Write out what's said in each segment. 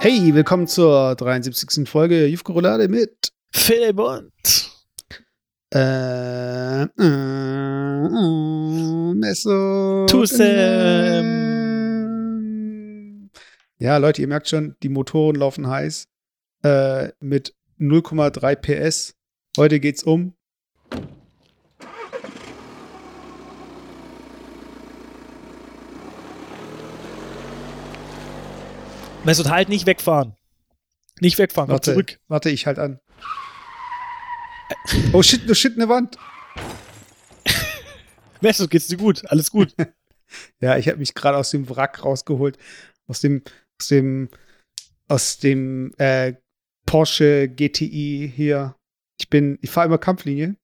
Hey, willkommen zur 73. Folge Jufko Roulade mit Philipp und äh, äh, äh, Messo. Tusem. Ja, Leute, ihr merkt schon, die Motoren laufen heiß äh, mit 0,3 PS. Heute geht's um Mesut halt nicht wegfahren. Nicht wegfahren, Warte, zurück. warte, ich halt an. Oh shit, oh shit, eine Wand. Mesut, geht's dir gut? Alles gut. Ja, ich habe mich gerade aus dem Wrack rausgeholt. Aus dem, aus dem, aus dem äh, Porsche GTI hier. Ich bin, ich fahre immer Kampflinie.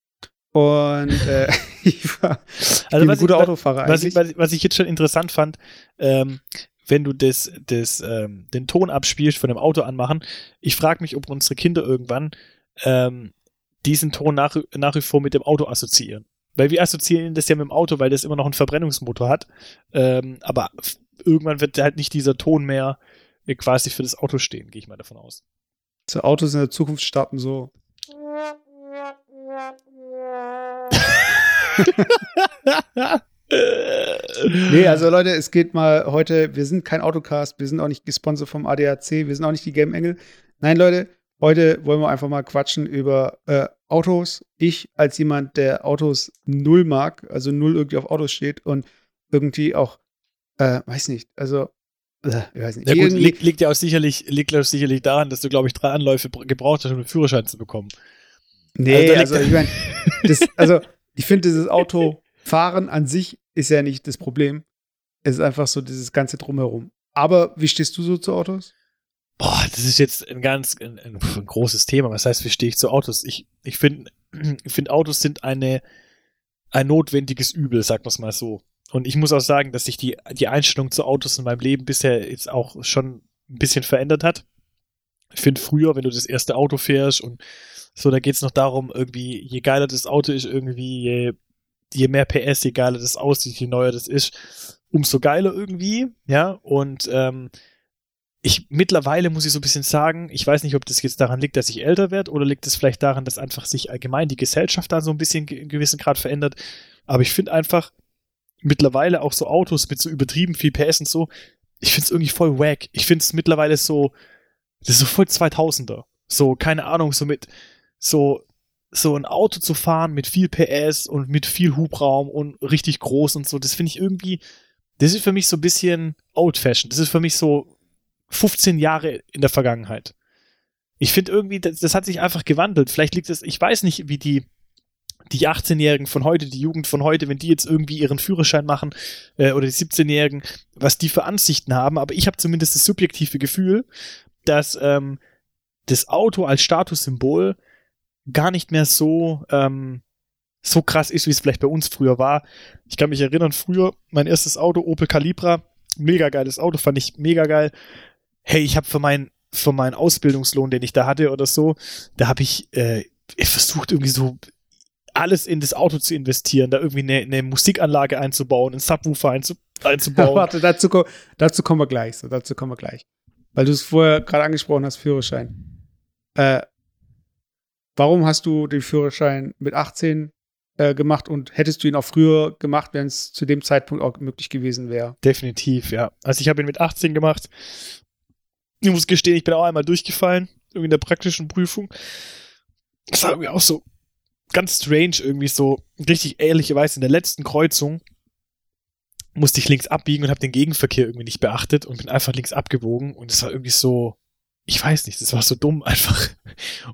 Und äh, ich war ich bin ein guter ich, Autofahrer was, eigentlich. ich, was, ich- jetzt schon interessant fand, ähm, wenn du das, das, ähm, den Ton abspielst von dem Auto anmachen, ich frage mich, ob unsere Kinder irgendwann ähm, diesen Ton nach, nach wie vor mit dem Auto assoziieren. Weil wir assoziieren das ja mit dem Auto, weil das immer noch einen Verbrennungsmotor hat. Ähm, aber irgendwann wird halt nicht dieser Ton mehr äh, quasi für das Auto stehen, gehe ich mal davon aus. So Autos in der Zukunft starten so. Nee, also Leute, es geht mal heute, wir sind kein Autocast, wir sind auch nicht gesponsert vom ADAC, wir sind auch nicht die Game Engel. Nein, Leute, heute wollen wir einfach mal quatschen über äh, Autos. Ich als jemand, der Autos null mag, also null irgendwie auf Autos steht und irgendwie auch, äh, weiß nicht, also, weiß nicht. Ja gut, liegt, liegt ja auch sicherlich, liegt auch sicherlich daran, dass du, glaube ich, drei Anläufe br- gebraucht hast, um einen Führerschein zu bekommen. Nee, Also also, da ich meine, also ich finde, dieses Autofahren an sich ist ja nicht das Problem. Es ist einfach so dieses ganze Drumherum. Aber wie stehst du so zu Autos? Boah, das ist jetzt ein ganz ein, ein, ein großes Thema. Was heißt, wie stehe ich zu Autos? Ich, ich finde, ich finde, Autos sind eine, ein notwendiges Übel, sagt man es mal so. Und ich muss auch sagen, dass sich die, die Einstellung zu Autos in meinem Leben bisher jetzt auch schon ein bisschen verändert hat. Ich finde früher, wenn du das erste Auto fährst und so, da geht es noch darum, irgendwie, je geiler das Auto ist, irgendwie, je, je mehr PS, je geiler das aussieht, je neuer das ist, umso geiler irgendwie, ja. Und ähm, ich mittlerweile muss ich so ein bisschen sagen, ich weiß nicht, ob das jetzt daran liegt, dass ich älter werde oder liegt es vielleicht daran, dass einfach sich allgemein die Gesellschaft da so ein bisschen in gewissen Grad verändert. Aber ich finde einfach mittlerweile auch so Autos mit so übertrieben viel PS und so, ich finde es irgendwie voll wack. Ich finde es mittlerweile so, das ist so voll 2000er. So, keine Ahnung, so mit, so, so ein Auto zu fahren mit viel PS und mit viel Hubraum und richtig groß und so, das finde ich irgendwie, das ist für mich so ein bisschen old-fashioned. Das ist für mich so 15 Jahre in der Vergangenheit. Ich finde irgendwie, das, das hat sich einfach gewandelt. Vielleicht liegt es, ich weiß nicht, wie die, die 18-Jährigen von heute, die Jugend von heute, wenn die jetzt irgendwie ihren Führerschein machen, äh, oder die 17-Jährigen, was die für Ansichten haben, aber ich habe zumindest das subjektive Gefühl, dass ähm, das Auto als Statussymbol gar nicht mehr so, ähm, so krass ist, wie es vielleicht bei uns früher war. Ich kann mich erinnern, früher, mein erstes Auto, Opel Calibra, mega geiles Auto, fand ich mega geil. Hey, ich habe für meinen für meinen Ausbildungslohn, den ich da hatte oder so, da habe ich äh, versucht irgendwie so alles in das Auto zu investieren, da irgendwie eine, eine Musikanlage einzubauen, einen Subwoofer einzu, einzubauen. Warte, dazu, dazu kommen wir gleich. So, dazu kommen wir gleich. Weil du es vorher gerade angesprochen hast, Führerschein. Äh, warum hast du den Führerschein mit 18 äh, gemacht und hättest du ihn auch früher gemacht, wenn es zu dem Zeitpunkt auch möglich gewesen wäre? Definitiv, ja. Also ich habe ihn mit 18 gemacht. Ich muss gestehen, ich bin auch einmal durchgefallen, irgendwie in der praktischen Prüfung. Das war irgendwie auch so ganz strange, irgendwie so richtig ehrlicherweise in der letzten Kreuzung musste ich links abbiegen und habe den Gegenverkehr irgendwie nicht beachtet und bin einfach links abgebogen und es war irgendwie so, ich weiß nicht, das war so dumm einfach.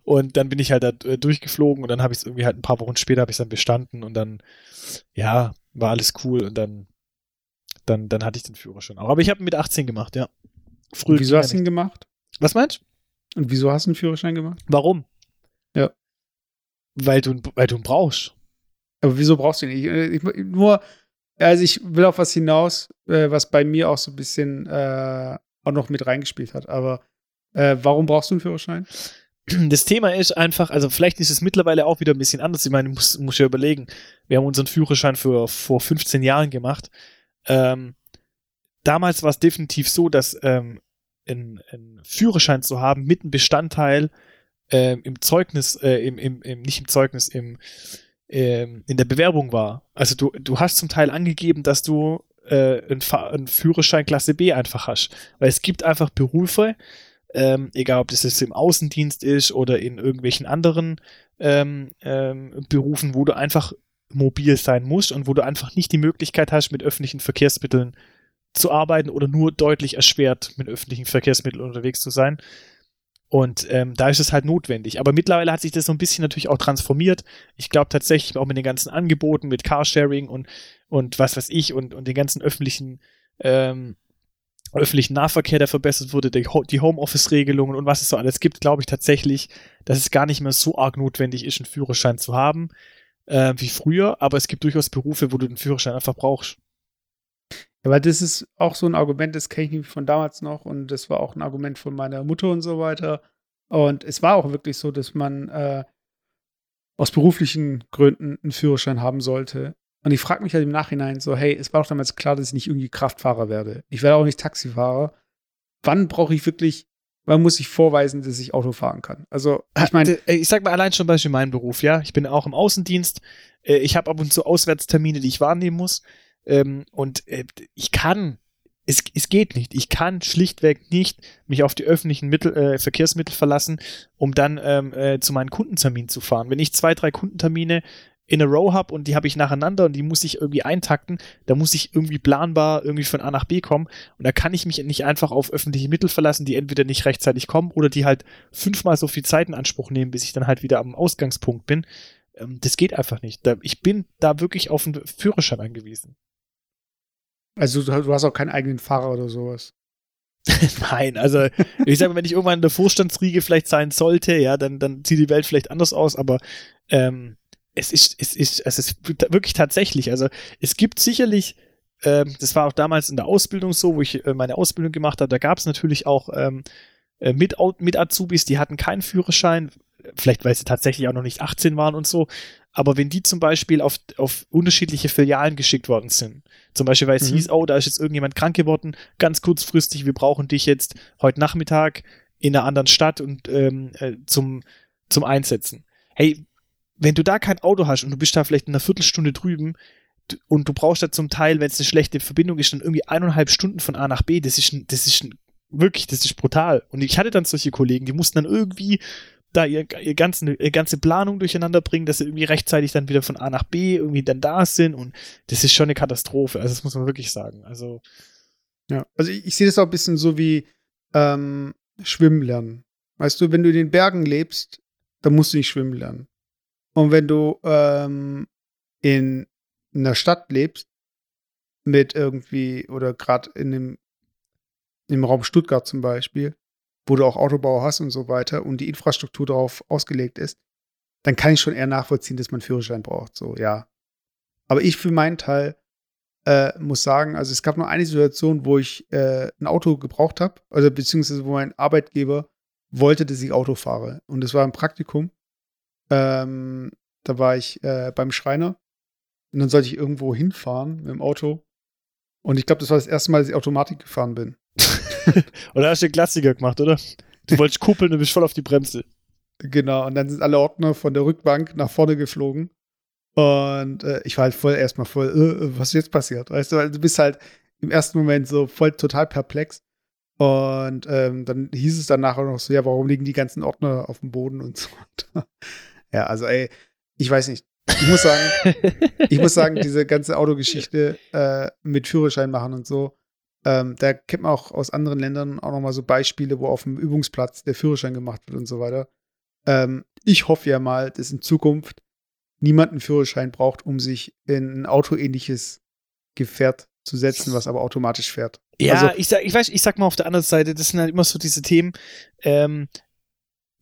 Und dann bin ich halt da äh, durchgeflogen und dann habe ich es irgendwie halt ein paar Wochen später habe ich dann bestanden und dann, ja, war alles cool und dann, dann, dann hatte ich den Führerschein auch. Aber ich habe ihn mit 18 gemacht, ja. Früher Und wieso hast du ihn gemacht? Was meinst du? Und wieso hast du einen Führerschein gemacht? Warum? Ja. Weil du, weil du ihn brauchst. Aber wieso brauchst du ihn nicht? Äh, Ich, ich, nur, also ich will auf was hinaus, äh, was bei mir auch so ein bisschen äh, auch noch mit reingespielt hat. Aber äh, warum brauchst du einen Führerschein? das Thema ist einfach, also vielleicht ist es mittlerweile auch wieder ein bisschen anders. Ich meine, ich muss, muss ja überlegen, wir haben unseren Führerschein für vor 15 Jahren gemacht. Ähm, damals war es definitiv so, dass ähm, einen, einen Führerschein zu haben mit einem Bestandteil ähm, im Zeugnis, äh, im, im, im, nicht im Zeugnis, im, ähm, in der Bewerbung war. Also du, du hast zum Teil angegeben, dass du äh, einen, einen Führerschein Klasse B einfach hast. Weil es gibt einfach Berufe, ähm, egal ob das jetzt im Außendienst ist oder in irgendwelchen anderen ähm, ähm, Berufen, wo du einfach mobil sein musst und wo du einfach nicht die Möglichkeit hast, mit öffentlichen Verkehrsmitteln zu arbeiten oder nur deutlich erschwert mit öffentlichen Verkehrsmitteln unterwegs zu sein. Und ähm, da ist es halt notwendig. Aber mittlerweile hat sich das so ein bisschen natürlich auch transformiert. Ich glaube tatsächlich auch mit den ganzen Angeboten, mit Carsharing und, und was weiß ich und, und den ganzen öffentlichen, ähm, öffentlichen Nahverkehr, der verbessert wurde, die, die Homeoffice-Regelungen und was es so alles gibt, glaube ich tatsächlich, dass es gar nicht mehr so arg notwendig ist, einen Führerschein zu haben äh, wie früher. Aber es gibt durchaus Berufe, wo du den Führerschein einfach brauchst. Ja, weil das ist auch so ein Argument, das kenne ich von damals noch und das war auch ein Argument von meiner Mutter und so weiter. Und es war auch wirklich so, dass man äh, aus beruflichen Gründen einen Führerschein haben sollte. Und ich frage mich halt im Nachhinein so, hey, es war doch damals klar, dass ich nicht irgendwie Kraftfahrer werde. Ich werde auch nicht Taxifahrer. Wann brauche ich wirklich, wann muss ich vorweisen, dass ich Auto fahren kann? Also, ich meine. Ich sag mal allein schon Beispiel meinen Beruf, ja. Ich bin auch im Außendienst. Äh, ich habe ab und zu Auswärtstermine, die ich wahrnehmen muss. Ähm, und äh, ich kann, es, es geht nicht. Ich kann schlichtweg nicht mich auf die öffentlichen Mittel, äh, Verkehrsmittel verlassen, um dann ähm, äh, zu meinen Kundenterminen zu fahren. Wenn ich zwei, drei Kundentermine in a row habe und die habe ich nacheinander und die muss ich irgendwie eintakten, da muss ich irgendwie planbar irgendwie von A nach B kommen und da kann ich mich nicht einfach auf öffentliche Mittel verlassen, die entweder nicht rechtzeitig kommen oder die halt fünfmal so viel Zeit in Anspruch nehmen, bis ich dann halt wieder am Ausgangspunkt bin. Ähm, das geht einfach nicht. Ich bin da wirklich auf einen Führerschein angewiesen. Also du hast auch keinen eigenen Fahrer oder sowas. Nein, also ich sage mal, wenn ich irgendwann in der Vorstandsriege vielleicht sein sollte, ja, dann, dann sieht die Welt vielleicht anders aus, aber ähm, es ist, es ist, es ist wirklich tatsächlich, also es gibt sicherlich, ähm, das war auch damals in der Ausbildung so, wo ich äh, meine Ausbildung gemacht habe, da gab es natürlich auch ähm, äh, mit, mit Azubis, die hatten keinen Führerschein, vielleicht weil sie tatsächlich auch noch nicht 18 waren und so, aber wenn die zum Beispiel auf, auf unterschiedliche Filialen geschickt worden sind, zum Beispiel weil es mhm. hieß, oh, da ist jetzt irgendjemand krank geworden, ganz kurzfristig, wir brauchen dich jetzt heute Nachmittag in einer anderen Stadt und ähm, äh, zum, zum Einsetzen. Hey, wenn du da kein Auto hast und du bist da vielleicht in einer Viertelstunde drüben und du brauchst da zum Teil, wenn es eine schlechte Verbindung ist, dann irgendwie eineinhalb Stunden von A nach B, das ist, das ist wirklich, das ist brutal. Und ich hatte dann solche Kollegen, die mussten dann irgendwie da ihr, ihr, ganzen, ihr ganze Planung durcheinander bringen, dass sie irgendwie rechtzeitig dann wieder von A nach B irgendwie dann da sind und das ist schon eine Katastrophe. Also das muss man wirklich sagen. Also ja, also ich, ich sehe das auch ein bisschen so wie ähm, Schwimmen lernen. Weißt du, wenn du in den Bergen lebst, dann musst du nicht schwimmen lernen. Und wenn du ähm, in einer Stadt lebst, mit irgendwie, oder gerade in dem im Raum Stuttgart zum Beispiel, wo du auch Autobau hast und so weiter und die Infrastruktur darauf ausgelegt ist, dann kann ich schon eher nachvollziehen, dass man Führerschein braucht. So, ja. Aber ich für meinen Teil äh, muss sagen, also es gab nur eine Situation, wo ich äh, ein Auto gebraucht habe, also beziehungsweise wo mein Arbeitgeber wollte, dass ich Auto fahre. Und das war ein Praktikum. Ähm, da war ich äh, beim Schreiner und dann sollte ich irgendwo hinfahren mit dem Auto. Und ich glaube, das war das erste Mal, dass ich Automatik gefahren bin. oder hast du den Klassiker gemacht, oder? Du wolltest kuppeln und bist voll auf die Bremse. Genau, und dann sind alle Ordner von der Rückbank nach vorne geflogen. Und äh, ich war halt voll erstmal voll, äh, äh was ist jetzt passiert? Weißt du, weil du bist halt im ersten Moment so voll total perplex. Und ähm, dann hieß es dann nachher noch so, ja, warum liegen die ganzen Ordner auf dem Boden und so. ja, also ey, ich weiß nicht. Ich muss sagen, ich muss sagen, diese ganze Autogeschichte äh, mit Führerschein machen und so, ähm, da kennt man auch aus anderen Ländern auch nochmal so Beispiele, wo auf dem Übungsplatz der Führerschein gemacht wird und so weiter. Ähm, ich hoffe ja mal, dass in Zukunft niemand einen Führerschein braucht, um sich in ein autoähnliches Gefährt zu setzen, was aber automatisch fährt. Ja, also, ich sag, ich weiß, ich sag mal auf der anderen Seite, das sind halt immer so diese Themen. Ähm,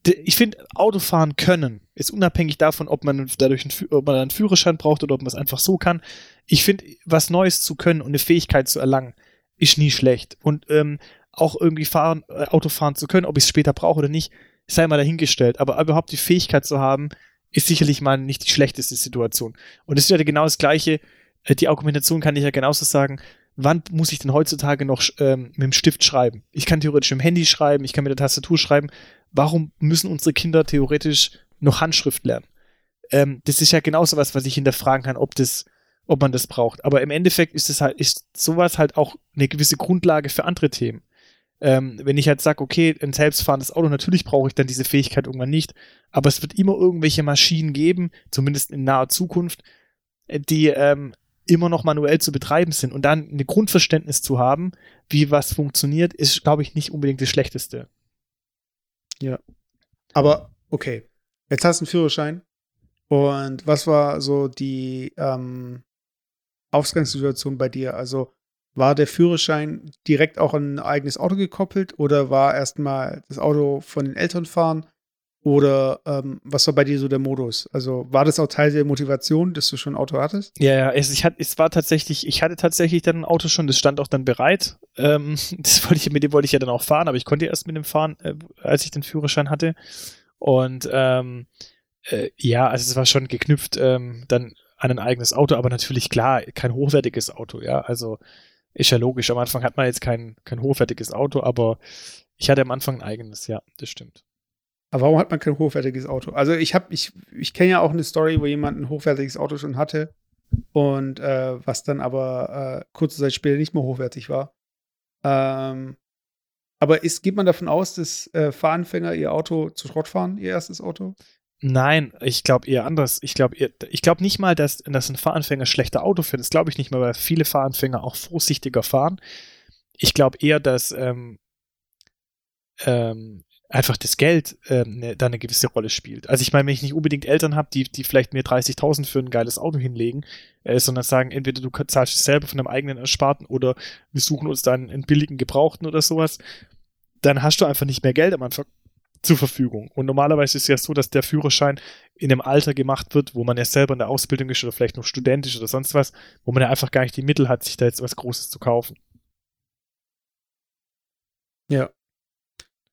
ich finde, Autofahren können ist unabhängig davon, ob man dadurch einen, ob man einen Führerschein braucht oder ob man es einfach so kann. Ich finde, was Neues zu können und eine Fähigkeit zu erlangen, ist nie schlecht. Und ähm, auch irgendwie fahren, äh, Auto fahren zu können, ob ich es später brauche oder nicht, sei mal dahingestellt, aber überhaupt die Fähigkeit zu haben, ist sicherlich mal nicht die schlechteste Situation. Und es ist ja genau das Gleiche, äh, die Argumentation kann ich ja genauso sagen, wann muss ich denn heutzutage noch ähm, mit dem Stift schreiben? Ich kann theoretisch mit dem Handy schreiben, ich kann mit der Tastatur schreiben. Warum müssen unsere Kinder theoretisch noch Handschrift lernen? Ähm, das ist ja genauso was, was ich hinterfragen kann, ob das, ob man das braucht. Aber im Endeffekt ist es halt, ist sowas halt auch eine gewisse Grundlage für andere Themen. Ähm, wenn ich halt sage, okay, ein selbstfahrendes Auto, natürlich brauche ich dann diese Fähigkeit irgendwann nicht, aber es wird immer irgendwelche Maschinen geben, zumindest in naher Zukunft, die ähm, immer noch manuell zu betreiben sind und dann ein Grundverständnis zu haben, wie was funktioniert, ist, glaube ich, nicht unbedingt das Schlechteste. Ja. Aber okay, jetzt hast du einen Führerschein und was war so die ähm, Ausgangssituation bei dir? Also war der Führerschein direkt auch an ein eigenes Auto gekoppelt oder war erstmal das Auto von den Eltern fahren? Oder ähm, was war bei dir so der Modus? Also war das auch Teil der Motivation, dass du schon ein Auto hattest? Ja, ja, es, ich hatte, es war tatsächlich, ich hatte tatsächlich dann ein Auto schon, das stand auch dann bereit. Ähm, das wollte ich, mit dem wollte ich ja dann auch fahren, aber ich konnte erst mit dem fahren, äh, als ich den Führerschein hatte. Und ähm, äh, ja, also es war schon geknüpft ähm, dann an ein eigenes Auto, aber natürlich klar, kein hochwertiges Auto, ja. Also ist ja logisch. Am Anfang hat man jetzt kein, kein hochwertiges Auto, aber ich hatte am Anfang ein eigenes, ja, das stimmt. Aber warum hat man kein hochwertiges Auto? Also ich habe, ich, ich kenne ja auch eine Story, wo jemand ein hochwertiges Auto schon hatte und äh, was dann aber äh, kurze Zeit später nicht mehr hochwertig war. Ähm, aber ist, geht man davon aus, dass äh, Fahranfänger ihr Auto zu Schrott fahren, ihr erstes Auto? Nein, ich glaube eher anders. Ich glaube ich glaube nicht mal, dass, dass ein Fahranfänger schlechter Auto fährt. Das glaube ich nicht mal, weil viele Fahranfänger auch vorsichtiger fahren. Ich glaube eher, dass ähm, ähm, einfach das Geld ähm, ne, da eine gewisse Rolle spielt. Also ich meine, wenn ich nicht unbedingt Eltern habe, die, die vielleicht mir 30.000 für ein geiles Auto hinlegen, äh, sondern sagen, entweder du zahlst es selber von deinem eigenen Ersparten oder wir suchen uns dann einen billigen Gebrauchten oder sowas, dann hast du einfach nicht mehr Geld am Anfang zur Verfügung. Und normalerweise ist es ja so, dass der Führerschein in einem Alter gemacht wird, wo man ja selber in der Ausbildung ist oder vielleicht noch studentisch oder sonst was, wo man ja einfach gar nicht die Mittel hat, sich da jetzt was Großes zu kaufen. Ja.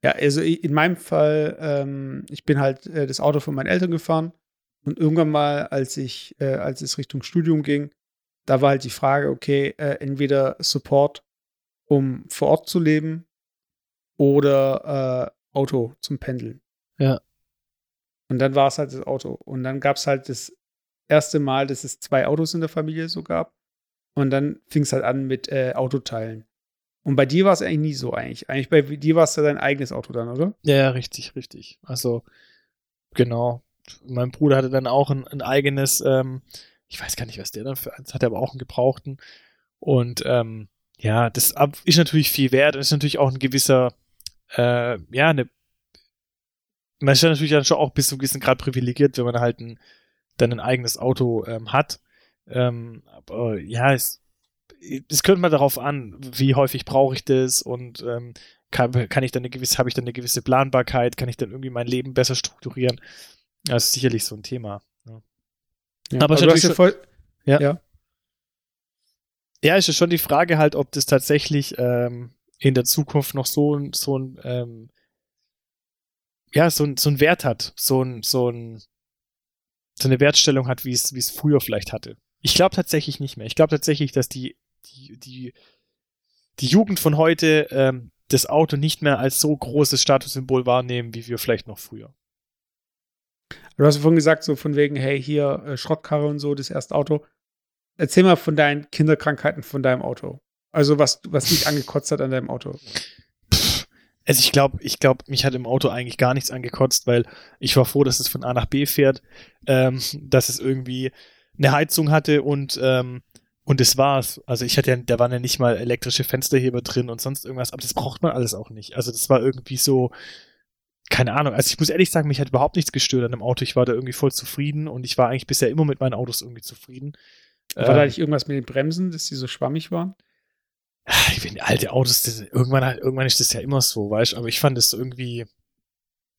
Ja, also in meinem Fall, ähm, ich bin halt äh, das Auto von meinen Eltern gefahren und irgendwann mal, als ich, äh, als es Richtung Studium ging, da war halt die Frage, okay, äh, entweder Support, um vor Ort zu leben oder äh, Auto zum Pendeln. Ja. Und dann war es halt das Auto. Und dann gab es halt das erste Mal, dass es zwei Autos in der Familie so gab. Und dann fing es halt an mit äh, Autoteilen. Und bei dir war es eigentlich nie so eigentlich. Eigentlich bei dir war es ja dein eigenes Auto dann, oder? Ja, ja, richtig, richtig. Also, genau. Mein Bruder hatte dann auch ein, ein eigenes, ähm, ich weiß gar nicht, was der dann für eins hatte, aber auch einen gebrauchten. Und ähm, ja, das ist natürlich viel wert. Das ist natürlich auch ein gewisser äh, ja, eine, man ist ja natürlich dann schon auch bis zu einem gewissen Grad privilegiert, wenn man halt ein, dann ein eigenes Auto ähm, hat. Ähm, aber ja, es, es kommt mal darauf an, wie häufig brauche ich das und ähm, kann, kann ich dann eine gewisse, habe ich dann eine gewisse Planbarkeit, kann ich dann irgendwie mein Leben besser strukturieren? Das ist sicherlich so ein Thema. Ja. Ja, aber, aber du hast ja voll, ja. ja. Ja, ist ja schon die Frage halt, ob das tatsächlich ähm, in der Zukunft noch so, so ein, ähm, ja, so, so ein Wert hat, so ein, so ein, so eine Wertstellung hat, wie es, wie es früher vielleicht hatte. Ich glaube tatsächlich nicht mehr. Ich glaube tatsächlich, dass die, die, die, die Jugend von heute ähm, das Auto nicht mehr als so großes Statussymbol wahrnehmen, wie wir vielleicht noch früher. Du hast vorhin gesagt, so von wegen, hey, hier äh, Schrottkarre und so, das erste Auto. Erzähl mal von deinen Kinderkrankheiten von deinem Auto. Also was, was dich angekotzt hat an deinem Auto. Also ich glaube, ich glaube, mich hat im Auto eigentlich gar nichts angekotzt, weil ich war froh, dass es von A nach B fährt, ähm, dass es irgendwie eine Heizung hatte und ähm, und das war's. Also ich hatte ja, da waren ja nicht mal elektrische Fensterheber drin und sonst irgendwas, aber das braucht man alles auch nicht. Also das war irgendwie so, keine Ahnung. Also ich muss ehrlich sagen, mich hat überhaupt nichts gestört an dem Auto. Ich war da irgendwie voll zufrieden und ich war eigentlich bisher immer mit meinen Autos irgendwie zufrieden. War ähm, da nicht irgendwas mit den Bremsen, dass die so schwammig waren? Ich finde, alte Autos, das, irgendwann, irgendwann ist das ja immer so, weißt du, aber ich fand es irgendwie,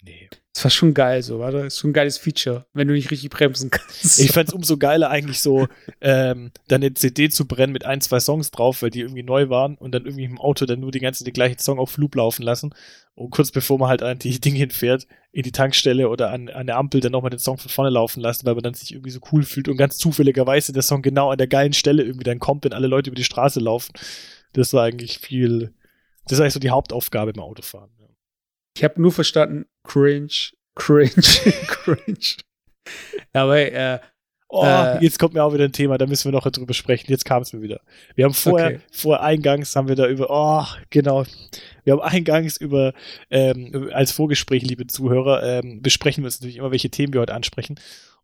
nee. Das war schon geil, so, warte. Das ist schon ein geiles Feature, wenn du nicht richtig bremsen kannst. Ich fand es umso geiler, eigentlich so, ähm, dann eine CD zu brennen mit ein, zwei Songs drauf, weil die irgendwie neu waren und dann irgendwie im Auto dann nur die ganzen, den gleichen Song auf Loop laufen lassen. Und kurz bevor man halt an die Dinge hinfährt, in die Tankstelle oder an, an der Ampel dann nochmal den Song von vorne laufen lassen, weil man dann sich irgendwie so cool fühlt und ganz zufälligerweise der Song genau an der geilen Stelle irgendwie dann kommt, wenn alle Leute über die Straße laufen. Das war eigentlich viel, das ist eigentlich so die Hauptaufgabe beim Autofahren. Ja. Ich habe nur verstanden, cringe, cringe, cringe. Aber äh, Oh, Äh. jetzt kommt mir auch wieder ein Thema, da müssen wir noch drüber sprechen. Jetzt kam es mir wieder. Wir haben vorher, Okay. vor eingangs haben wir da über, oh, genau. Wir haben eingangs über, ähm, als Vorgespräch, liebe Zuhörer, ähm, besprechen wir uns natürlich immer, welche Themen wir heute ansprechen.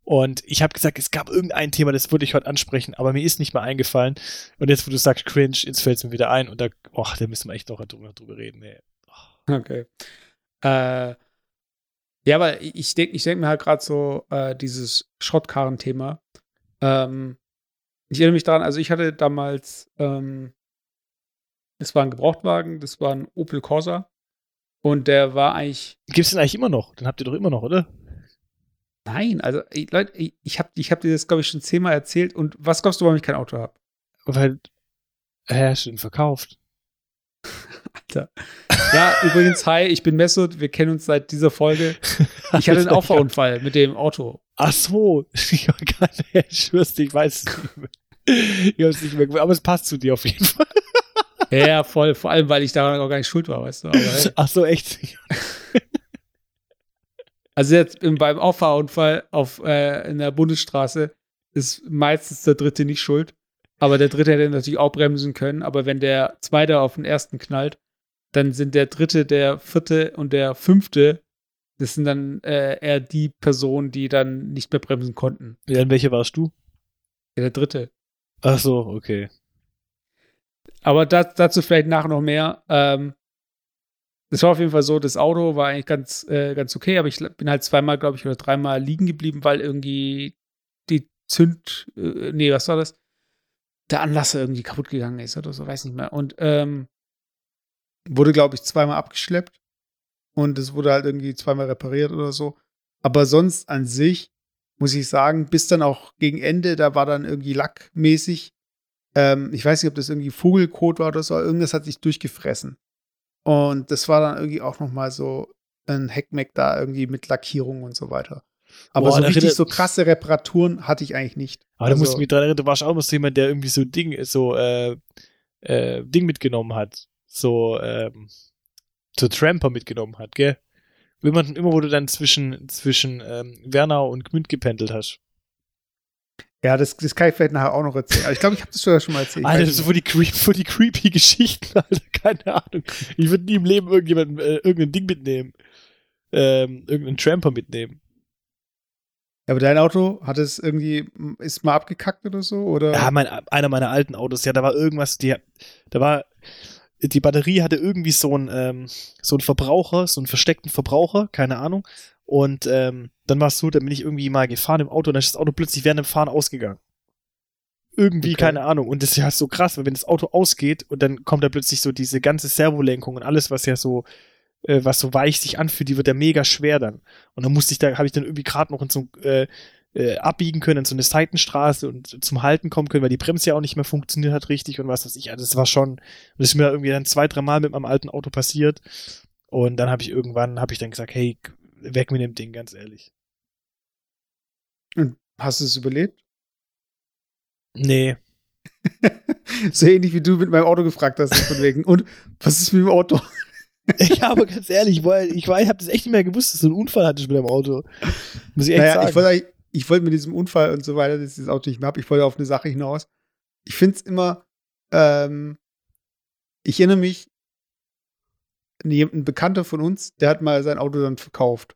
Und ich habe gesagt, es gab irgendein Thema, das würde ich heute ansprechen, aber mir ist nicht mal eingefallen. Und jetzt, wo du sagst cringe, jetzt fällt es mir wieder ein und da, oh, da müssen wir echt noch drüber, drüber reden. Ey. Okay. Äh, ja, aber ich denke ich denk mir halt gerade so, äh, dieses Schrottkarren-Thema. Ähm, ich erinnere mich daran, also ich hatte damals, ähm, es war ein Gebrauchtwagen, das war ein Opel Corsa. Und der war eigentlich, Gibt's den eigentlich immer noch? Den habt ihr doch immer noch, oder? Nein, also ich, Leute, ich, ich habe ich hab dir das, glaube ich, schon zehnmal erzählt. Und was glaubst du, warum ich kein Auto habe? Weil, hast du den verkauft? Ja, übrigens, hi, ich bin Messut, wir kennen uns seit dieser Folge. Ich hatte einen Auffahrunfall mit dem Auto. Ach so, ich nicht, ich schwör's dir, ich weiß es nicht mehr. Ich hab's nicht mehr aber es passt zu dir auf jeden Fall. Ja, ja, voll, vor allem, weil ich daran auch gar nicht schuld war, weißt du. Aber, hey. Ach so, echt? Also jetzt im- beim Auffahrunfall auf äh, in der Bundesstraße ist meistens der Dritte nicht schuld. Aber der Dritte hätte natürlich auch bremsen können. Aber wenn der Zweite auf den Ersten knallt, dann sind der Dritte, der Vierte und der Fünfte, das sind dann äh, eher die Personen, die dann nicht mehr bremsen konnten. Ja, in welche warst du? Ja, der Dritte. Ach so, okay. Aber da, dazu vielleicht nachher noch mehr. Ähm, das war auf jeden Fall so, das Auto war eigentlich ganz, äh, ganz okay, aber ich bin halt zweimal, glaube ich, oder dreimal liegen geblieben, weil irgendwie die Zünd, äh, nee, was war das? Der Anlasser irgendwie kaputt gegangen ist oder so, weiß nicht mehr. Und ähm, wurde, glaube ich, zweimal abgeschleppt und es wurde halt irgendwie zweimal repariert oder so. Aber sonst an sich, muss ich sagen, bis dann auch gegen Ende, da war dann irgendwie lackmäßig ähm, ich weiß nicht, ob das irgendwie Vogelkot war oder so, aber irgendwas hat sich durchgefressen. Und das war dann irgendwie auch noch mal so ein Heckmeck da irgendwie mit Lackierung und so weiter. Aber Boah, so da richtig so krasse Reparaturen hatte ich eigentlich nicht. Aber da Also- musst du mich dran erinnern, du warst auch immer so jemand, der irgendwie so Ding, so, äh, äh, Ding mitgenommen hat. So, ähm, so Tramper mitgenommen hat, gell? Immer, immer wo du dann zwischen, zwischen ähm, Wernau und Gmünd gependelt hast. Ja, das, das kann ich vielleicht nachher auch noch erzählen. Aber ich glaube, ich habe das sogar schon mal erzählt. Alter, das ist nicht. voll die, voll die creepy Geschichten, Alter. Keine Ahnung. Ich würde nie im Leben irgendjemanden, äh, irgendein Ding mitnehmen. Ähm, irgendeinen Tramper mitnehmen. aber dein Auto hat es irgendwie, ist mal abgekackt oder so? Oder? Ja, mein, einer meiner alten Autos, ja, da war irgendwas, die, da war, die Batterie hatte irgendwie so einen, ähm, so einen Verbraucher, so einen versteckten Verbraucher, keine Ahnung. Und ähm, dann war es so, dann bin ich irgendwie mal gefahren im Auto und dann ist das Auto plötzlich während dem Fahren ausgegangen. Irgendwie, Okay. keine Ahnung. Und das ist ja so krass, weil wenn das Auto ausgeht und dann kommt da plötzlich so diese ganze Servolenkung und alles, was ja so, äh, was so weich sich anfühlt, die wird ja mega schwer dann. Und dann musste ich da, habe ich dann irgendwie gerade noch in so äh, äh, abbiegen können in so eine Seitenstraße und zum Halten kommen können, weil die Bremse ja auch nicht mehr funktioniert hat richtig und was weiß ich. Also das war schon, das ist mir irgendwie dann zwei, drei Mal mit meinem alten Auto passiert. Und dann habe ich irgendwann, habe ich dann gesagt, hey, weg mit dem Ding, ganz ehrlich. Und hast du es überlebt? Nee. so ähnlich wie du mit meinem Auto gefragt hast, von wegen. Und was ist mit dem Auto? ja, aber ganz ehrlich, ich, war, ich, war, ich habe das echt nicht mehr gewusst, dass du einen Unfall hattest mit deinem Auto. Muss ich echt Naja, sagen. ich wollte ich wollte mit diesem Unfall und so weiter, dass ich das Auto nicht mehr habe, ich wollte auf eine Sache hinaus. Ich finde es immer, ähm, ich erinnere mich, ein Bekannter von uns, der hat mal sein Auto dann verkauft.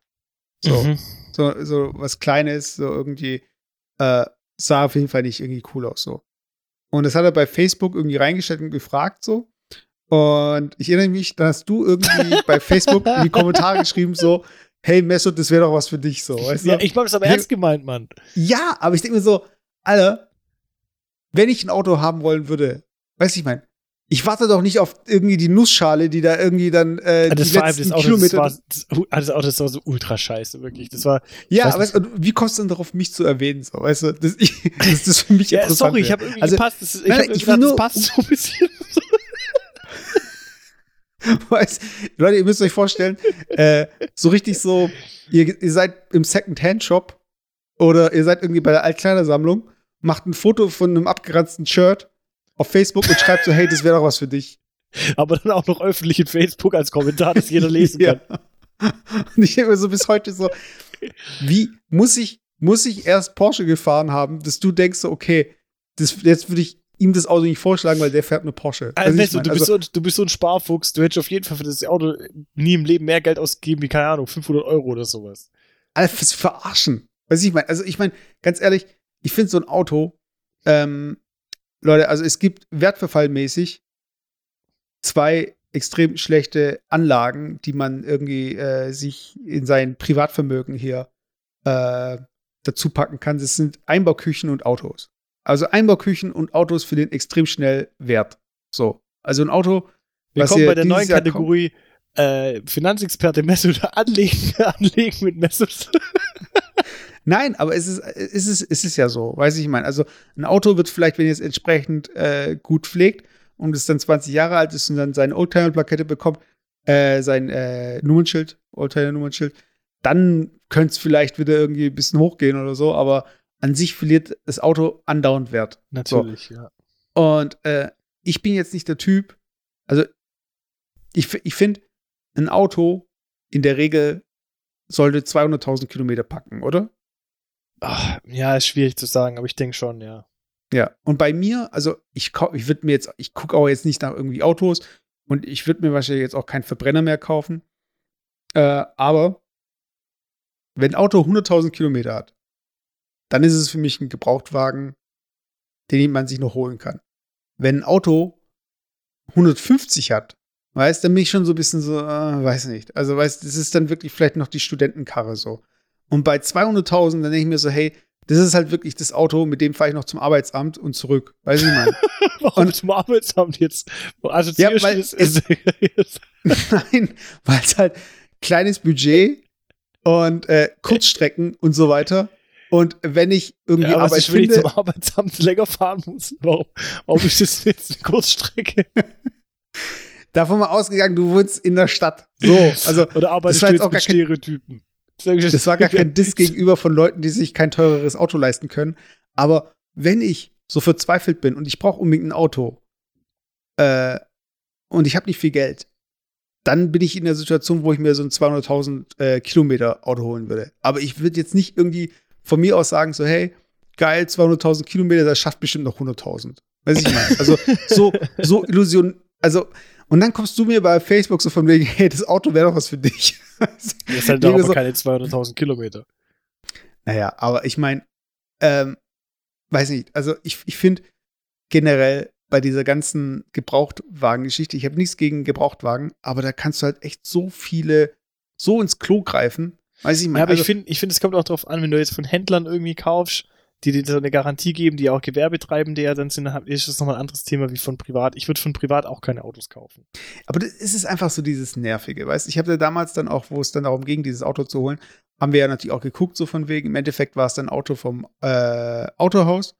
So, Mhm. so, so was Kleines, so irgendwie, äh, sah auf jeden Fall nicht irgendwie cool aus, so. Und das hat er bei Facebook irgendwie reingestellt und gefragt, so. Und ich erinnere mich, dann hast du irgendwie bei Facebook in die Kommentare geschrieben, so, hey Messut, das wäre doch was für dich, so, weißt du? Ja, ich habe das aber Ich- ernst gemeint, Mann. Ja, aber ich denke mir so, Alter, wenn ich ein Auto haben wollen würde, weißt du, ich meine, ich warte doch nicht auf irgendwie die Nussschale, die da irgendwie dann äh, Ah, das die war, letzten das Auto, Kilometer. das, war, das, das Auto das war so ultra scheiße, wirklich. Das war. ja, weiß aber wie kommst du denn darauf, mich zu erwähnen? So, weißt du, das, ich, das ist für mich Ja, interessant. sorry, ich habe irgendwie Also, gepasst. Das, ich nein, habe ich gedacht, will das nur- passt so ein bisschen. Weißt, Leute, ihr müsst euch vorstellen, äh, so richtig so, ihr, ihr seid im Second-Hand-Shop oder ihr seid irgendwie bei der Altkleidersammlung, macht ein Foto von einem abgeranzten Shirt auf Facebook und schreibt so, hey, das wäre doch was für dich. Aber dann auch noch öffentlich in Facebook als Kommentar, dass jeder lesen kann. Und ich denke mir so bis heute so, wie muss ich, muss ich erst Porsche gefahren haben, dass du denkst so, okay, das, jetzt würde ich ihm das Auto nicht vorschlagen, weil der fährt eine Porsche. Also, Weißt du, du, ich du, bist so, du bist so ein Sparfuchs, du hättest auf jeden Fall für das Auto nie im Leben mehr Geld ausgegeben wie, keine Ahnung, 500 Euro oder sowas. Alter, fürs Verarschen. Weiß ich meine, also ich meine, ganz ehrlich, ich finde so ein Auto, ähm, Leute, also es gibt wertverfallmäßig zwei extrem schlechte Anlagen, die man irgendwie äh, sich in sein Privatvermögen hier äh, dazu packen kann. Das sind Einbauküchen und Autos. Also Einbauküchen und Autos für den extrem schnell Wert. So. Also ein Auto, Was Willkommen ihr bei der neuen Jahr Kategorie äh, Finanzexperte Mesut anlegen, anlegen mit Mesut. Nein, aber es ist, es ist, es ist ja so, weiß ich, ich meine. Also ein Auto wird vielleicht, wenn ihr es entsprechend äh, gut pflegt und es dann 20 Jahre alt ist und dann seine Oldtimer-Plakette bekommt, äh, sein äh, Nummernschild, Oldtimer-Nummernschild, dann könnte es vielleicht wieder irgendwie ein bisschen hochgehen oder so, aber an sich verliert das Auto andauernd Wert. Natürlich, ja. Und äh, ich bin jetzt nicht der Typ, also ich, ich finde, ein Auto in der Regel sollte 200.000 Kilometer packen, oder? Ach, ja, ist schwierig zu sagen, aber ich denke schon, ja. Ja, und bei mir, also ich, ich würde mir jetzt, ich gucke auch jetzt nicht nach irgendwie Autos und ich würde mir wahrscheinlich jetzt auch keinen Verbrenner mehr kaufen. Äh, aber wenn ein Auto 100.000 Kilometer hat, dann ist es für mich ein Gebrauchtwagen, den man sich noch holen kann. Wenn ein Auto 150 hat, weißt, dann bin ich schon so ein bisschen so, äh, weiß nicht. Also, weißt, das ist dann wirklich vielleicht noch die Studentenkarre so. Und bei 200.000, dann denke ich mir so, hey, das ist halt wirklich das Auto, mit dem fahre ich noch zum Arbeitsamt und zurück. Weiß ich mal. Warum Und- zum Arbeitsamt jetzt? Also Ja, weil ist, ist, Nein, weil es halt kleines Budget und äh, Kurzstrecken und so weiter. Und wenn ich irgendwie ja, Arbeit ich finde, zum Arbeitsamt länger fahren muss. Warum, warum ist das jetzt eine Kurzstrecke? davon mal ausgegangen, du wohnst in der Stadt. So, also Oder arbeitest du jetzt mit Stereotypen? Das war gar kein Diss gegenüber von Leuten, die sich kein teures Auto leisten können. Aber wenn ich so verzweifelt bin und ich brauche unbedingt ein Auto äh, und ich habe nicht viel Geld, dann bin ich in der Situation, wo ich mir so ein 200.000 äh, Kilometer Auto holen würde. Aber ich würde jetzt nicht irgendwie von mir aus sagen, so, hey, geil, 200.000 Kilometer, das schafft bestimmt noch 100.000. Weiß ich meine. Also so, so Illusion, also und dann kommst du mir bei Facebook so von wegen, hey, das Auto wäre doch was für dich. Das ist halt Denke aber so- keine 200.000 Kilometer. Naja, aber ich meine, ähm, weiß nicht, also ich, ich finde generell bei dieser ganzen Gebrauchtwagen-Geschichte, ich habe nichts gegen Gebrauchtwagen, aber da kannst du halt echt so viele, so ins Klo greifen. Weiß ich Ja, mal. aber also, ich finde, ich find, es kommt auch drauf an, wenn du jetzt von Händlern irgendwie kaufst, die dir so eine Garantie geben, die auch Gewerbetreibende ja dann sind, ist das nochmal ein anderes Thema wie von privat. Ich würde von privat auch keine Autos kaufen. aber das ist einfach so dieses Nervige, weißt du? Ich habe ja damals dann auch, wo es dann darum ging, dieses Auto zu holen, haben wir ja natürlich auch geguckt, so von wegen. Im Endeffekt war es dann ein Auto vom äh, Autohaus.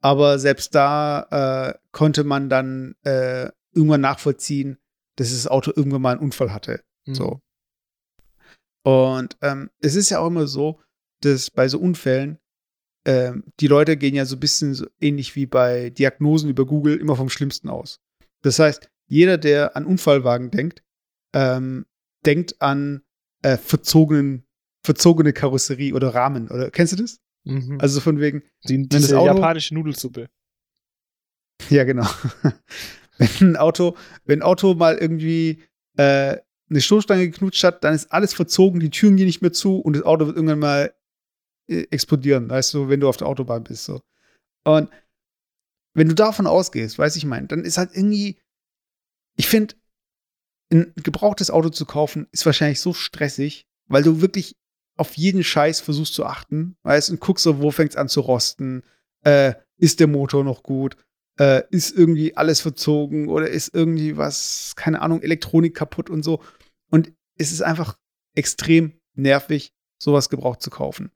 Aber selbst da äh, konnte man dann äh, irgendwann nachvollziehen, dass das Auto irgendwann mal einen Unfall hatte. Mhm. So. Und ähm, es ist ja auch immer so, dass bei so Unfällen ähm, die Leute gehen ja so ein bisschen so ähnlich wie bei Diagnosen über Google immer vom Schlimmsten aus. Das heißt, jeder, der an Unfallwagen denkt, ähm, denkt an äh, verzogenen, verzogene Karosserie oder Rahmen. Oder kennst du das? Mhm. Also von wegen, die, das diese Auto- japanische Nudelsuppe. Ja, genau. wenn ein Auto, wenn ein Auto mal irgendwie äh, eine Stoßstange geknutscht hat, dann ist alles verzogen, die Türen gehen nicht mehr zu und das Auto wird irgendwann mal explodieren, weißt du, wenn du auf der Autobahn bist. So. Und wenn du davon ausgehst, weiß ich mein, dann ist halt irgendwie, ich finde, ein gebrauchtes Auto zu kaufen, ist wahrscheinlich so stressig, weil du wirklich auf jeden Scheiß versuchst zu achten, weißt und guckst so, wo fängt's an zu rosten, äh, ist der Motor noch gut, äh, ist irgendwie alles verzogen oder ist irgendwie was, keine Ahnung, Elektronik kaputt und so. Und es ist einfach extrem nervig, sowas gebraucht zu kaufen.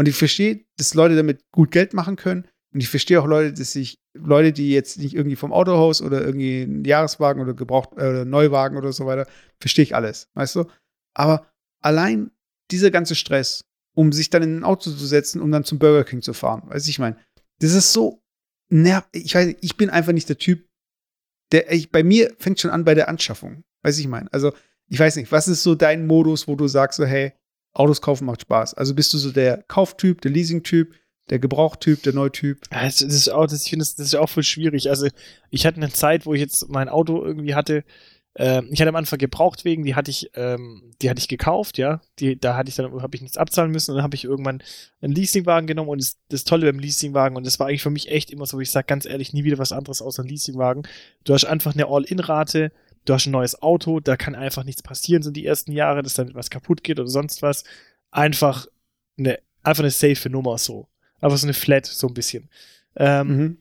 Und ich verstehe, dass Leute damit gut Geld machen können. Und ich verstehe auch Leute, dass sich Leute, die jetzt nicht irgendwie vom Autohaus oder irgendwie einen Jahreswagen oder gebraucht äh, oder Neuwagen oder so weiter, verstehe ich alles, weißt du? Aber allein dieser ganze Stress, um sich dann in ein Auto zu setzen, um dann zum Burger King zu fahren, weißt du, ich meine, das ist so nerv. Ich weiß, ich bin einfach nicht der Typ, der ich, bei mir fängt schon an bei der Anschaffung, weißt du, ich meine. Also ich weiß nicht, was ist so dein Modus, wo du sagst so, hey, Autos kaufen macht Spaß. Also bist du so der Kauftyp, der Leasingtyp, der Gebrauchtyp, der Neutyp? Ja, das ist auch, das, ich finde, das, das ist auch voll schwierig. Also, ich hatte eine Zeit, wo ich jetzt mein Auto irgendwie hatte. Ähm, ich hatte am Anfang gebraucht wegen, die hatte ich, ähm, die hatte ich gekauft, ja. Die, da hatte ich dann, habe ich nichts abzahlen müssen und dann habe ich irgendwann einen Leasingwagen genommen und das, das Tolle beim Leasingwagen und das war eigentlich für mich echt immer so, ich sage ganz ehrlich, nie wieder was anderes außer ein Leasingwagen. Du hast einfach eine All-In-Rate, du hast ein neues Auto, da kann einfach nichts passieren, so die ersten Jahre, dass dann was kaputt geht oder sonst was. Einfach eine, einfach eine safe Nummer so. Einfach so eine Flat, so ein bisschen. Ähm, mhm.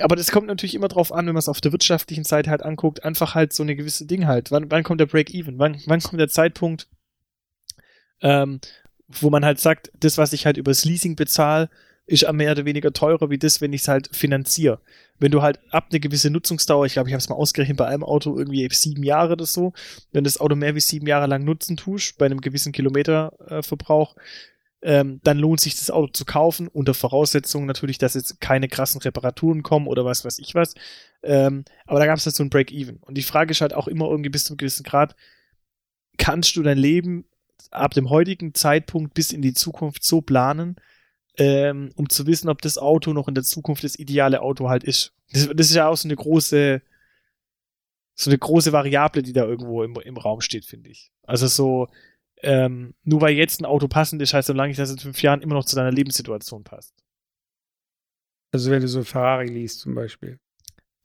Aber das kommt natürlich immer drauf an, wenn man es auf der wirtschaftlichen Seite halt anguckt, einfach halt so eine gewisse Ding halt. Wann, wann kommt der Break-Even? Wann, wann kommt der Zeitpunkt, ähm, wo man halt sagt, das, was ich halt übers Leasing bezahle, ist mehr oder weniger teurer wie das, wenn ich es halt finanziere. Wenn du halt ab eine gewisse Nutzungsdauer, ich glaube, ich habe es mal ausgerechnet bei einem Auto irgendwie sieben Jahre oder so, wenn das Auto mehr wie sieben Jahre lang nutzen tust, bei einem gewissen Kilometerverbrauch, äh, ähm, dann lohnt sich das Auto zu kaufen, unter Voraussetzung natürlich, dass jetzt keine krassen Reparaturen kommen oder was weiß ich was. Ähm, aber da gab es halt so ein Break-Even. Und die Frage ist halt auch immer irgendwie bis zu einem gewissen Grad, kannst du dein Leben ab dem heutigen Zeitpunkt bis in die Zukunft so planen, ähm, um zu wissen, ob das Auto noch in der Zukunft das ideale Auto halt ist. Das, das ist ja auch so eine große, so eine große Variable, die da irgendwo im, im Raum steht, finde ich. Also so, ähm, nur weil jetzt ein Auto passend ist, heißt solange ich das in fünf Jahren immer noch zu deiner Lebenssituation passt. Also wenn du so Ferrari liest zum Beispiel.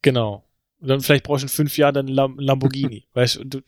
Genau. Und dann vielleicht brauchst du in fünf Jahren dann Lam Lamborghini, weißt du,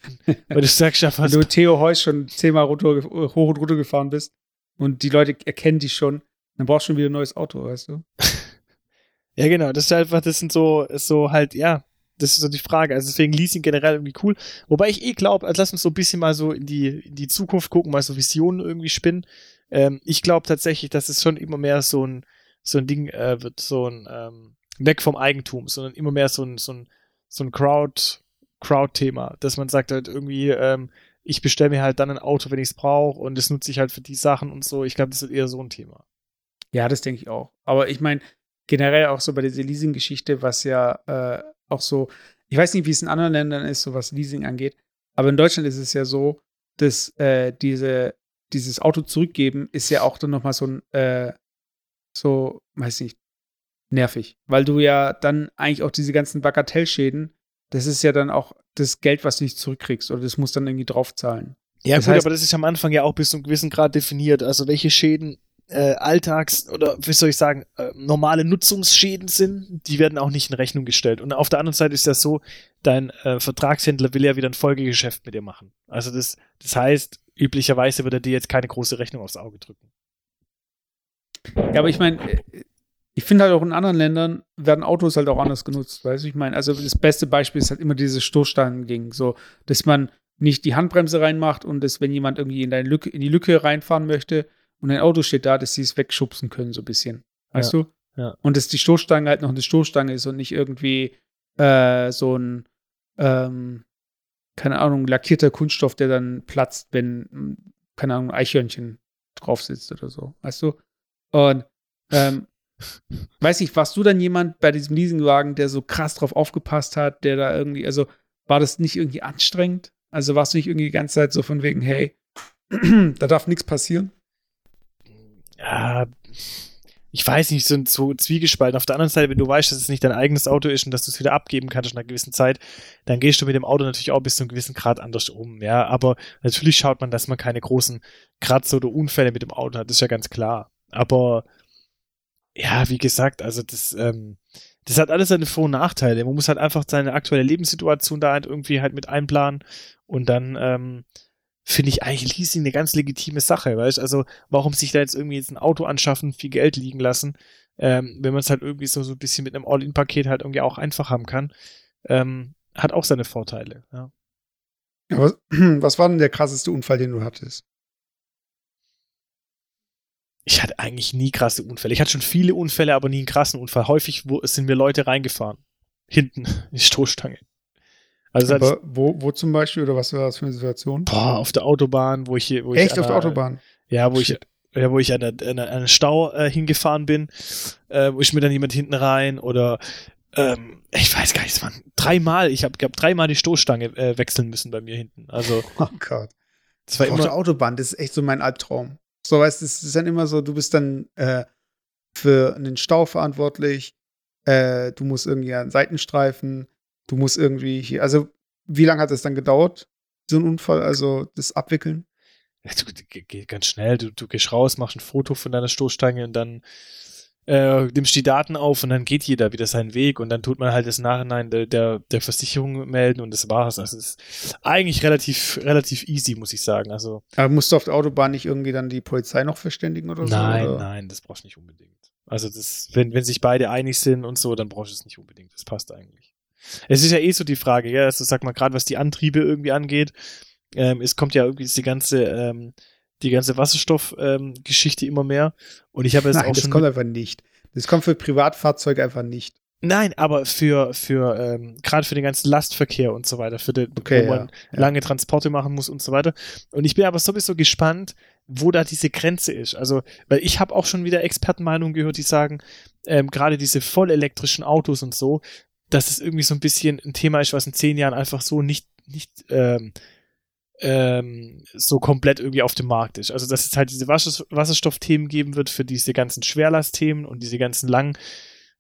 weil du sagst ja fast. Wenn du Theo Heuss schon zehnmal hoch und runter gefahren bist und die Leute erkennen dich schon, dann brauchst du schon wieder ein neues Auto, weißt du? ja, genau. Das ist einfach, das sind so, ist so halt, ja, das ist so die Frage. Also deswegen Leasing generell irgendwie cool. Wobei ich eh glaube, also lass uns so ein bisschen mal so in die, in die Zukunft gucken, mal so Visionen irgendwie spinnen. Ähm, ich glaube tatsächlich, dass es schon immer mehr so ein, so ein Ding äh, wird, so ein ähm, weg vom Eigentum, sondern immer mehr so ein, so ein, so ein Crowd, Crowd-Thema, dass man sagt halt irgendwie, ähm, ich bestelle mir halt dann ein Auto, wenn ich es brauche und das nutze ich halt für die Sachen und so. Ich glaube, das ist eher so ein Thema. Ja, das denke ich auch. Aber ich meine, generell auch so bei dieser Leasing-Geschichte, was ja äh, auch so, ich weiß nicht, wie es in anderen Ländern ist, so was Leasing angeht, aber in Deutschland ist es ja so, dass äh, diese, dieses Auto zurückgeben ist ja auch dann nochmal so ein, äh, so, weiß nicht, nervig. Weil du ja dann eigentlich auch diese ganzen Bagatellschäden, das ist ja dann auch das Geld, was du nicht zurückkriegst oder das musst dann irgendwie draufzahlen. Ja, das gut, heißt, aber das ist am Anfang ja auch bis zu einem gewissen Grad definiert. Also welche Schäden äh, Alltags- oder wie soll ich sagen, äh, normale Nutzungsschäden sind, die werden auch nicht in Rechnung gestellt. Und auf der anderen Seite ist das so, dein äh, Vertragshändler will ja wieder ein Folgegeschäft mit dir machen. Also das, das heißt, üblicherweise wird er dir jetzt keine große Rechnung aufs Auge drücken. Ja, aber ich meine, äh, ich finde halt auch in anderen Ländern werden Autos halt auch anders genutzt, weißt du, ich meine, also das beste Beispiel ist halt immer dieses Stoßstangen-Ding, so, dass man nicht die Handbremse reinmacht und dass, wenn jemand irgendwie in, deine Lücke, in die Lücke reinfahren möchte, und ein Auto steht da, dass sie es wegschubsen können, so ein bisschen. Weißt ja, du? Ja. Und dass die Stoßstange halt noch eine Stoßstange ist und nicht irgendwie äh, so ein, ähm, keine Ahnung, lackierter Kunststoff, der dann platzt, wenn, keine Ahnung, ein Eichhörnchen drauf sitzt oder so. Weißt du? Und ähm, weiß ich, warst du dann jemand bei diesem Leasingwagen, der so krass drauf aufgepasst hat, der da irgendwie, also war das nicht irgendwie anstrengend? Also warst du nicht irgendwie die ganze Zeit so von wegen, hey, da darf nichts passieren? Ja, ich weiß nicht, sind so zwiegespalten. Auf der anderen Seite, wenn du weißt, dass es nicht dein eigenes Auto ist und dass du es wieder abgeben kannst nach einer gewissen Zeit, dann gehst du mit dem Auto natürlich auch bis zu einem gewissen Grad anders um, ja. Aber natürlich schaut man, dass man keine großen Kratzer oder Unfälle mit dem Auto hat, das ist ja ganz klar. Aber ja, wie gesagt, also das, ähm, das hat alles seine Vor- und Nachteile. Man muss halt einfach seine aktuelle Lebenssituation da halt irgendwie halt mit einplanen und dann, ähm, finde ich eigentlich Leasing eine ganz legitime Sache, weißt Also, warum sich da jetzt irgendwie jetzt ein Auto anschaffen, viel Geld liegen lassen, ähm, wenn man es halt irgendwie so, so ein bisschen mit einem All-In-Paket halt irgendwie auch einfach haben kann, ähm, hat auch seine Vorteile, ja. was, was war denn der krasseste Unfall, den du hattest? Ich hatte eigentlich nie krasse Unfälle. Ich hatte schon viele Unfälle, aber nie einen krassen Unfall. Häufig sind mir Leute reingefahren. Hinten, in die Stoßstange. Also Aber wo, wo zum Beispiel oder was war das für eine Situation? Boah, auf der Autobahn, wo ich hier. Wo Echt ich auf der Autobahn? Ja, wo Shit. ich ja, wo ich an, an, an einen Stau äh, hingefahren bin, äh, wo ich mir dann jemand hinten rein oder ähm, ich weiß gar nicht, es waren dreimal, ich habe hab dreimal die Stoßstange äh, wechseln müssen bei mir hinten. Also, oh Gott. Das war auf immer, der Autobahn, das ist echt so mein Albtraum. So, weißt du, es ist dann immer so, du bist dann äh, für einen Stau verantwortlich, äh, du musst irgendwie einen Seitenstreifen, du musst irgendwie hier, also wie lange hat es dann gedauert, so ein Unfall, also das Abwickeln? Ja, du, geht ganz schnell, du, du gehst raus, machst ein Foto von deiner Stoßstange und dann äh, nimmst die Daten auf und dann geht jeder wieder seinen Weg und dann tut man halt das Nachhinein der, der, der Versicherung melden und das war's. Also es ist eigentlich relativ, relativ easy, muss ich sagen. Also, Aber musst du auf der Autobahn nicht irgendwie dann die Polizei noch verständigen oder nein, so? Nein, nein, das brauchst du nicht unbedingt. Also das, wenn, wenn sich beide einig sind und so, dann brauchst du es nicht unbedingt. Das passt eigentlich. Es ist ja eh so die Frage, ja, also sag mal, gerade was die Antriebe irgendwie angeht, ähm, es kommt ja irgendwie die ganze, ähm, die ganze Wasserstoffgeschichte ähm, immer mehr. Und ich habe jetzt Nein, auch das schon. kommt einfach nicht. Das kommt für Privatfahrzeuge einfach nicht. Nein, aber für, für ähm, gerade für den ganzen Lastverkehr und so weiter, für den, okay, wo man ja, lange ja. Transporte machen muss und so weiter. Und ich bin aber sowieso gespannt, wo da diese Grenze ist. Also, weil ich habe auch schon wieder Expertenmeinungen gehört, die sagen, ähm, gerade diese vollelektrischen Autos und so, dass es irgendwie so ein bisschen ein Thema ist, was in zehn Jahren einfach so nicht, nicht ähm, ähm, so komplett irgendwie auf dem Markt ist. Also, dass es halt diese Wasserstoffthemen geben wird für diese ganzen Schwerlastthemen und diese ganzen langen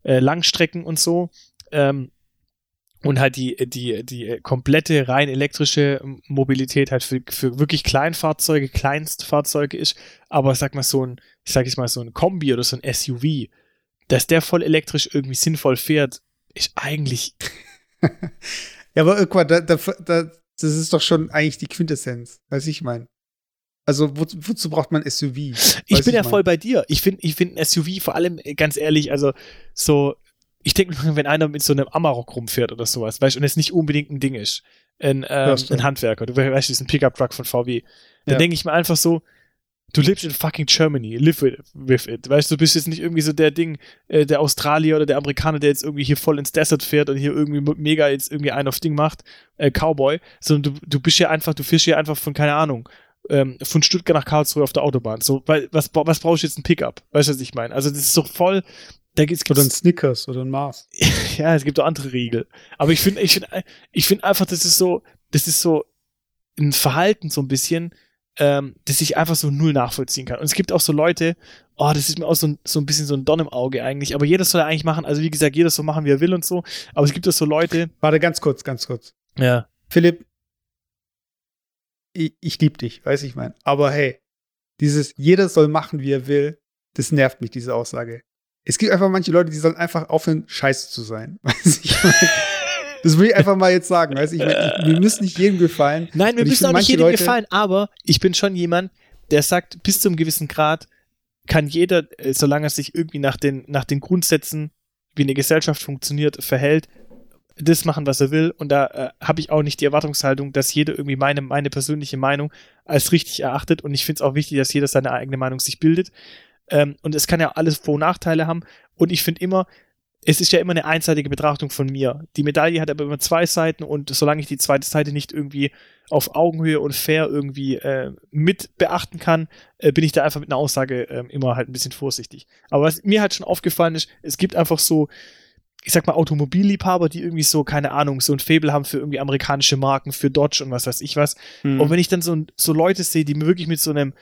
äh, Langstrecken und so. Ähm, und halt die, die, die komplette rein elektrische Mobilität halt für, für wirklich Kleinfahrzeuge, Kleinstfahrzeuge ist. Aber sag mal so ein, ich sag jetzt mal so ein Kombi oder so ein SUV, dass der voll elektrisch irgendwie sinnvoll fährt, ist eigentlich. ja, aber irgendwann, da, da, da, das ist doch schon eigentlich die Quintessenz, was ich meine. Also wo, wozu braucht man SUV? Ich bin ja mein? voll bei dir. Ich finde ich find ein SUV vor allem, äh, ganz ehrlich, also so, ich denke, wenn einer mit so einem Amarok rumfährt oder sowas, weißt du, und es nicht unbedingt ein Ding ist, ein, ähm, ein Handwerker, du weißt, das ist ein Pickup-Truck von VW, dann ja. denke ich mir einfach so, du lebst in fucking Germany, live with, it. Weißt du, du bist jetzt nicht irgendwie so der Ding, äh, der Australier oder der Amerikaner, der jetzt irgendwie hier voll ins Desert fährt und hier irgendwie mega jetzt irgendwie einen auf Ding macht, äh, Cowboy, sondern du, du bist hier einfach, du fischst hier einfach von, keine Ahnung, ähm, von Stuttgart nach Karlsruhe auf der Autobahn. So, weil, was, was brauchst du jetzt ein Pickup? Weißt du, was ich meine? Also, das ist so voll, da gibt's, oder ein Snickers oder ein Mars. ja, es gibt auch andere Riegel. Aber ich finde, ich finde, ich finde einfach, das ist so, das ist so ein Verhalten so ein bisschen, ähm, das ich einfach so null nachvollziehen kann. Und es gibt auch so Leute, oh, das ist mir auch so ein, so ein bisschen so ein Don im Auge eigentlich, aber jeder soll eigentlich machen, also wie gesagt, jeder soll machen, wie er will und so, aber es gibt auch so Leute. Warte, ganz kurz, ganz kurz. Ja. Philipp, ich, ich lieb dich, weiß ich mein. Aber hey, dieses jeder soll machen, wie er will, das nervt mich, diese Aussage. Es gibt einfach manche Leute, die sollen einfach aufhören, scheiße zu sein. Weiß ich mein. Das will ich einfach mal jetzt sagen. Weißt? Ich, ich, wir müssen nicht jedem gefallen. Nein, wir müssen auch nicht jedem Leute gefallen, aber ich bin schon jemand, der sagt, bis zu einem gewissen Grad kann jeder, äh, solange er sich irgendwie nach den, nach den Grundsätzen, wie eine Gesellschaft funktioniert, verhält, das machen, was er will. Und da äh, habe ich auch nicht die Erwartungshaltung, dass jeder irgendwie meine, meine persönliche Meinung als richtig erachtet. Und ich finde es auch wichtig, dass jeder seine eigene Meinung sich bildet. Ähm, und es kann ja alles Vor- und Nachteile haben. Und ich finde immer, es ist ja immer eine einseitige Betrachtung von mir. Die Medaille hat aber immer zwei Seiten und solange ich die zweite Seite nicht irgendwie auf Augenhöhe und fair irgendwie äh, mit beachten kann, äh, bin ich da einfach mit einer Aussage äh, immer halt ein bisschen vorsichtig. Aber was mir halt schon aufgefallen ist, es gibt einfach so, ich sag mal, Automobilliebhaber, die irgendwie so, keine Ahnung, so ein Faible haben für irgendwie amerikanische Marken, für Dodge und was weiß ich was. Mhm. Und wenn ich dann so, so Leute sehe, die mir wirklich mit so einem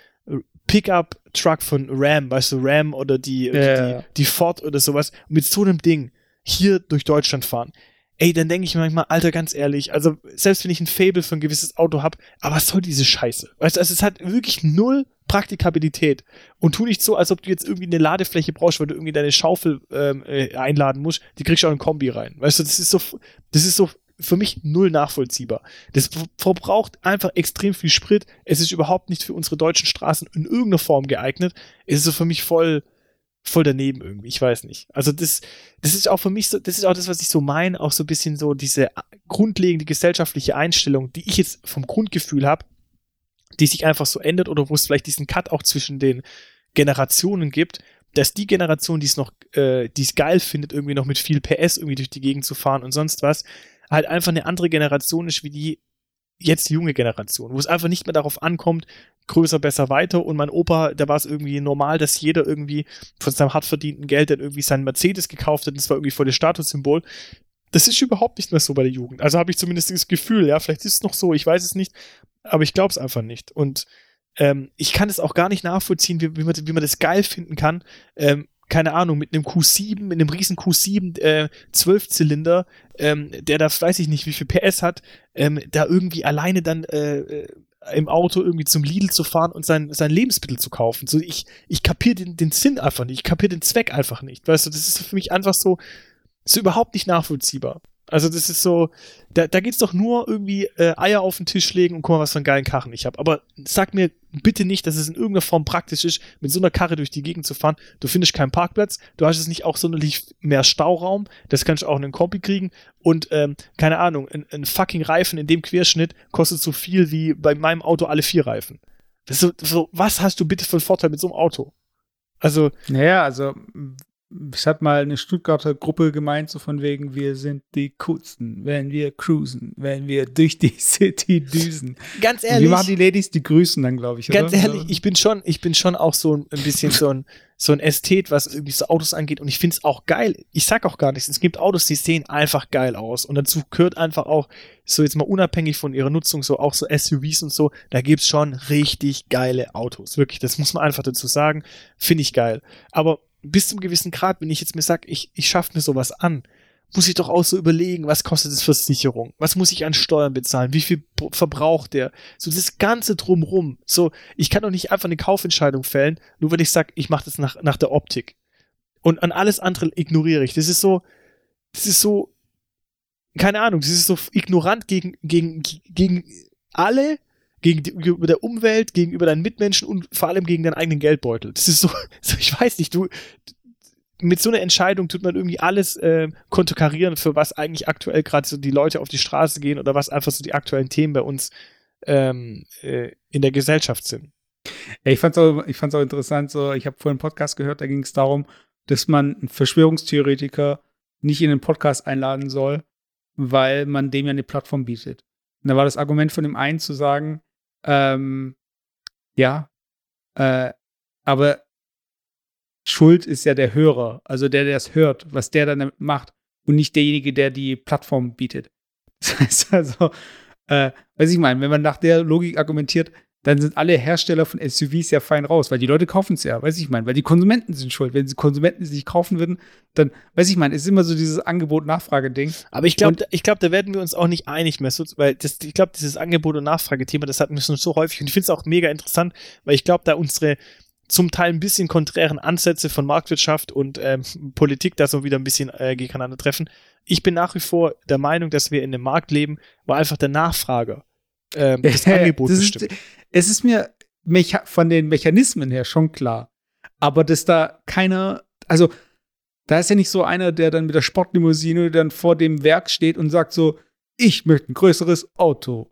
Pickup-Truck von Ram, weißt du, Ram oder die, yeah. die, die Ford oder sowas, mit so einem Ding hier durch Deutschland fahren. Ey, dann denke ich mir manchmal, Alter, ganz ehrlich, also selbst wenn ich ein Fable für ein gewisses Auto habe, aber was soll diese Scheiße? Weißt du, also es hat wirklich null Praktikabilität. Und tu nicht so, als ob du jetzt irgendwie eine Ladefläche brauchst, weil du irgendwie deine Schaufel ähm, äh, einladen musst, die kriegst du auch in Kombi rein. Weißt du, das ist so, das ist so für mich null nachvollziehbar. Das verbraucht einfach extrem viel Sprit. Es ist überhaupt nicht für unsere deutschen Straßen in irgendeiner Form geeignet. Es ist so für mich voll, voll daneben irgendwie. Ich weiß nicht. Also das, das ist auch für mich so, das ist auch das, was ich so meine, auch so ein bisschen so diese grundlegende gesellschaftliche Einstellung, die ich jetzt vom Grundgefühl habe, die sich einfach so ändert oder wo es vielleicht diesen Cut auch zwischen den Generationen gibt, dass die Generation, die es noch, äh, die es geil findet, irgendwie noch mit viel PS irgendwie durch die Gegend zu fahren und sonst was, halt einfach eine andere Generation ist wie die jetzt junge Generation, wo es einfach nicht mehr darauf ankommt, größer, besser, weiter. Und mein Opa, da war es irgendwie normal, dass jeder irgendwie von seinem hart verdienten Geld dann irgendwie seinen Mercedes gekauft hat. Das war irgendwie voll das Statussymbol. Das ist überhaupt nicht mehr so bei der Jugend. Also habe ich zumindest das Gefühl, ja, vielleicht ist es noch so, ich weiß es nicht, aber ich glaube es einfach nicht. Und ähm, ich kann es auch gar nicht nachvollziehen, wie, wie, man, wie man das geil finden kann. Ähm, keine Ahnung, mit einem Q7, mit einem riesen Q7 äh, 12-Zylinder, ähm, der da weiß ich nicht, wie viel PS hat, ähm, da irgendwie alleine dann äh, äh, im Auto irgendwie zum Lidl zu fahren und sein, sein Lebensmittel zu kaufen. So, ich, ich kapiere den, den Sinn einfach nicht, ich kapiere den Zweck einfach nicht. Weißt du, das ist für mich einfach so, so überhaupt nicht nachvollziehbar. Also das ist so, da, da geht's doch nur irgendwie äh, Eier auf den Tisch legen und guck mal, was für einen geilen Karren ich habe. Aber sag mir bitte nicht, dass es in irgendeiner Form praktisch ist, mit so einer Karre durch die Gegend zu fahren. Du findest keinen Parkplatz, du hast es nicht auch sonderlich mehr Stauraum, das kannst du auch in einen Kombi kriegen und ähm, keine Ahnung, ein, ein fucking Reifen in dem Querschnitt kostet so viel wie bei meinem Auto alle vier Reifen. Das ist so, so was hast du bitte für einen Vorteil mit so einem Auto? Also. Naja, also es hat mal eine Stuttgarter Gruppe gemeint, so von wegen, wir sind die coolsten, wenn wir cruisen, wenn wir durch die City düsen. Ganz ehrlich. wie machen die Ladies, die grüßen dann, glaube ich. Ganz oder? ehrlich, ich bin schon, ich bin schon auch so ein bisschen so ein, so ein Ästhet, was irgendwie so Autos angeht und ich finde es auch geil. Ich sag auch gar nichts. Es gibt Autos, die sehen einfach geil aus und dazu gehört einfach auch, so jetzt mal unabhängig von ihrer Nutzung, so auch so SUVs und so, da gibt's schon richtig geile Autos. Wirklich, das muss man einfach dazu sagen. Finde ich geil. Aber bis zum gewissen Grad, wenn ich jetzt mir sage, ich, ich schaffe mir sowas an, muss ich doch auch so überlegen, was kostet es Versicherung? Was muss ich an Steuern bezahlen? Wie viel verbraucht der? So das Ganze drumrum. So, ich kann doch nicht einfach eine Kaufentscheidung fällen, nur wenn ich sage, ich mache das nach, nach der Optik. Und an alles andere ignoriere ich. Das ist so, das ist so, keine Ahnung, das ist so ignorant gegen, gegen, gegen alle, gegenüber der Umwelt, gegenüber deinen Mitmenschen und vor allem gegen deinen eigenen Geldbeutel. Das ist so, so ich weiß nicht, du, mit so einer Entscheidung tut man irgendwie alles äh, konterkarieren, für was eigentlich aktuell gerade so die Leute auf die Straße gehen oder was einfach so die aktuellen Themen bei uns ähm, äh, in der Gesellschaft sind. Ich fand's auch, ich fand's auch interessant, so, ich habe vorhin einen Podcast gehört, da ging es darum, dass man einen Verschwörungstheoretiker nicht in den Podcast einladen soll, weil man dem ja eine Plattform bietet. Und da war das Argument von dem einen zu sagen, ähm, ja, äh, aber Schuld ist ja der Hörer, also der, der es hört, was der dann macht und nicht derjenige, der die Plattform bietet. Das heißt also, äh, weiß ich meine, wenn man nach der Logik argumentiert, dann sind alle Hersteller von SUVs ja fein raus, weil die Leute kaufen es ja, weiß ich meine, weil die Konsumenten sind schuld. Wenn die Konsumenten es nicht kaufen würden, dann, weiß ich meine, es ist immer so dieses Angebot-Nachfrage-Ding. Aber ich glaube, ich glaube, da werden wir uns auch nicht einig mehr, weil das, ich glaube, dieses Angebot- und Nachfrage-Thema, das hatten wir schon so häufig und ich finde es auch mega interessant, weil ich glaube, da unsere zum Teil ein bisschen konträren Ansätze von Marktwirtschaft und ähm, Politik da so wieder ein bisschen äh, gegeneinander treffen. Ich bin nach wie vor der Meinung, dass wir in einem Markt leben, wo einfach der Nachfrager ähm, das Angebot das bestimmt. Ist, es ist mir von den Mechanismen her schon klar. Aber dass da keiner, also da ist ja nicht so einer, der dann mit der Sportlimousine dann vor dem Werk steht und sagt so, ich möchte ein größeres Auto.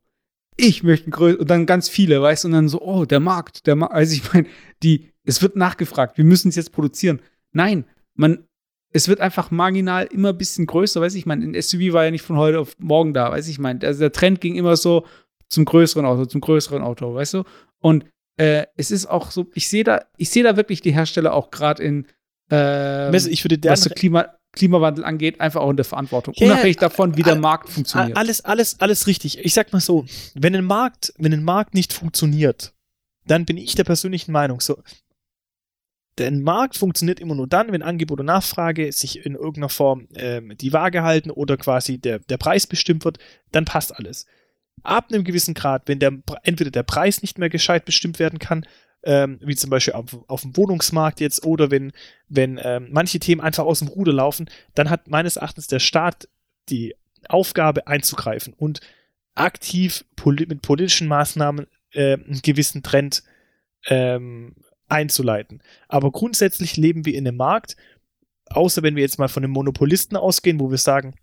Ich möchte ein größeres, und dann ganz viele, weißt du, und dann so, oh, der Markt, der Markt, also ich meine, die, es wird nachgefragt, wir müssen es jetzt produzieren. Nein, man, es wird einfach marginal immer ein bisschen größer, weiß ich, ich meine, ein SUV war ja nicht von heute auf morgen da, weiß ich, ich meine, also der Trend ging immer so, zum größeren Auto, zum größeren Auto, weißt du? Und äh, es ist auch so, ich sehe da, ich sehe da wirklich die Hersteller auch gerade in, äh, ich würde was so Klima, Klimawandel angeht, einfach auch in der Verantwortung. Ja, Unabhängig davon, wie der Markt funktioniert. Alles, alles, alles richtig. Ich sag mal so, wenn ein Markt, wenn ein Markt nicht funktioniert, dann bin ich der persönlichen Meinung so, der Markt funktioniert immer nur dann, wenn Angebot und Nachfrage sich in irgendeiner Form ähm, die Waage halten oder quasi der, der Preis bestimmt wird, dann passt alles ab einem gewissen Grad, wenn der, entweder der Preis nicht mehr gescheit bestimmt werden kann, ähm, wie zum Beispiel auf, auf, dem Wohnungsmarkt jetzt, oder wenn, wenn ähm, manche Themen einfach aus dem Ruder laufen, dann hat meines Erachtens der Staat die Aufgabe einzugreifen und aktiv poli mit politischen Maßnahmen äh, einen gewissen Trend ähm, einzuleiten. Aber grundsätzlich leben wir in einem Markt, außer wenn wir jetzt mal von einem Monopolisten ausgehen, wo wir sagen,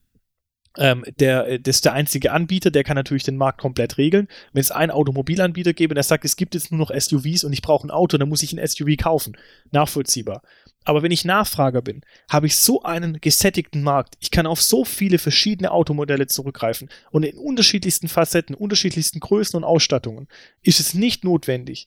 ähm, der, äh, das ist der einzige Anbieter, der kann natürlich den Markt komplett regeln. Wenn es einen Automobilanbieter gäbe, der sagt, es gibt jetzt nur noch SUVs und ich brauche ein Auto, dann muss ich ein SUV kaufen. Nachvollziehbar. Aber wenn ich Nachfrager bin, habe ich so einen gesättigten Markt. Ich kann auf so viele verschiedene Automodelle zurückgreifen und in unterschiedlichsten Facetten, unterschiedlichsten Größen und Ausstattungen ist es nicht notwendig,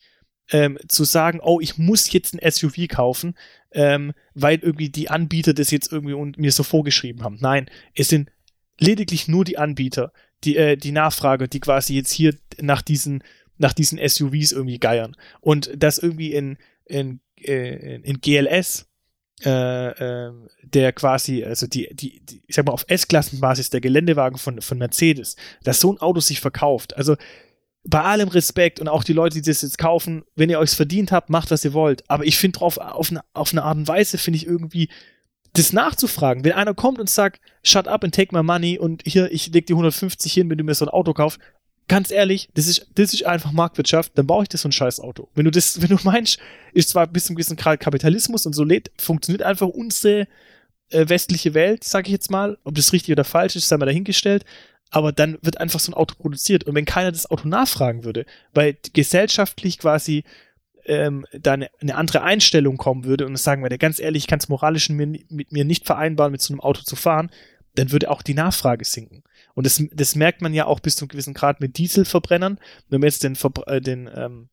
ähm, zu sagen, oh, ich muss jetzt ein SUV kaufen, ähm, weil irgendwie die Anbieter das jetzt irgendwie und mir so vorgeschrieben haben. Nein, es sind lediglich nur die Anbieter, die, äh, die Nachfrage, die quasi jetzt hier nach diesen, nach diesen SUVs irgendwie geiern. Und das irgendwie in, in, äh, in GLS, äh, äh, der quasi, also die, die, die, ich sag mal, auf S-Klassenbasis der Geländewagen von, von Mercedes, dass so ein Auto sich verkauft. Also bei allem Respekt und auch die Leute, die das jetzt kaufen, wenn ihr euch verdient habt, macht, was ihr wollt. Aber ich finde drauf, auf eine, auf eine Art und Weise, finde ich irgendwie, das nachzufragen. Wenn einer kommt und sagt, shut up and take my money und hier, ich leg dir 150 hin, wenn du mir so ein Auto kaufst, ganz ehrlich, das ist, das ist einfach Marktwirtschaft, dann baue ich das so ein scheiß Auto. Wenn du das, wenn du meinst, ist zwar bis zum gewissen Grad Kapitalismus und so lädt, funktioniert einfach unsere äh, westliche Welt, sage ich jetzt mal. Ob das richtig oder falsch ist, sei mal dahingestellt. Aber dann wird einfach so ein Auto produziert. Und wenn keiner das Auto nachfragen würde, weil gesellschaftlich quasi ähm, da eine, eine, andere Einstellung kommen würde und sagen würde, ganz ehrlich, ich kann es moralisch mit, mit mir nicht vereinbaren, mit so einem Auto zu fahren, dann würde auch die Nachfrage sinken. Und das, das merkt man ja auch bis zu einem gewissen Grad mit Dieselverbrennern. Wenn man jetzt den, äh, den, ähm,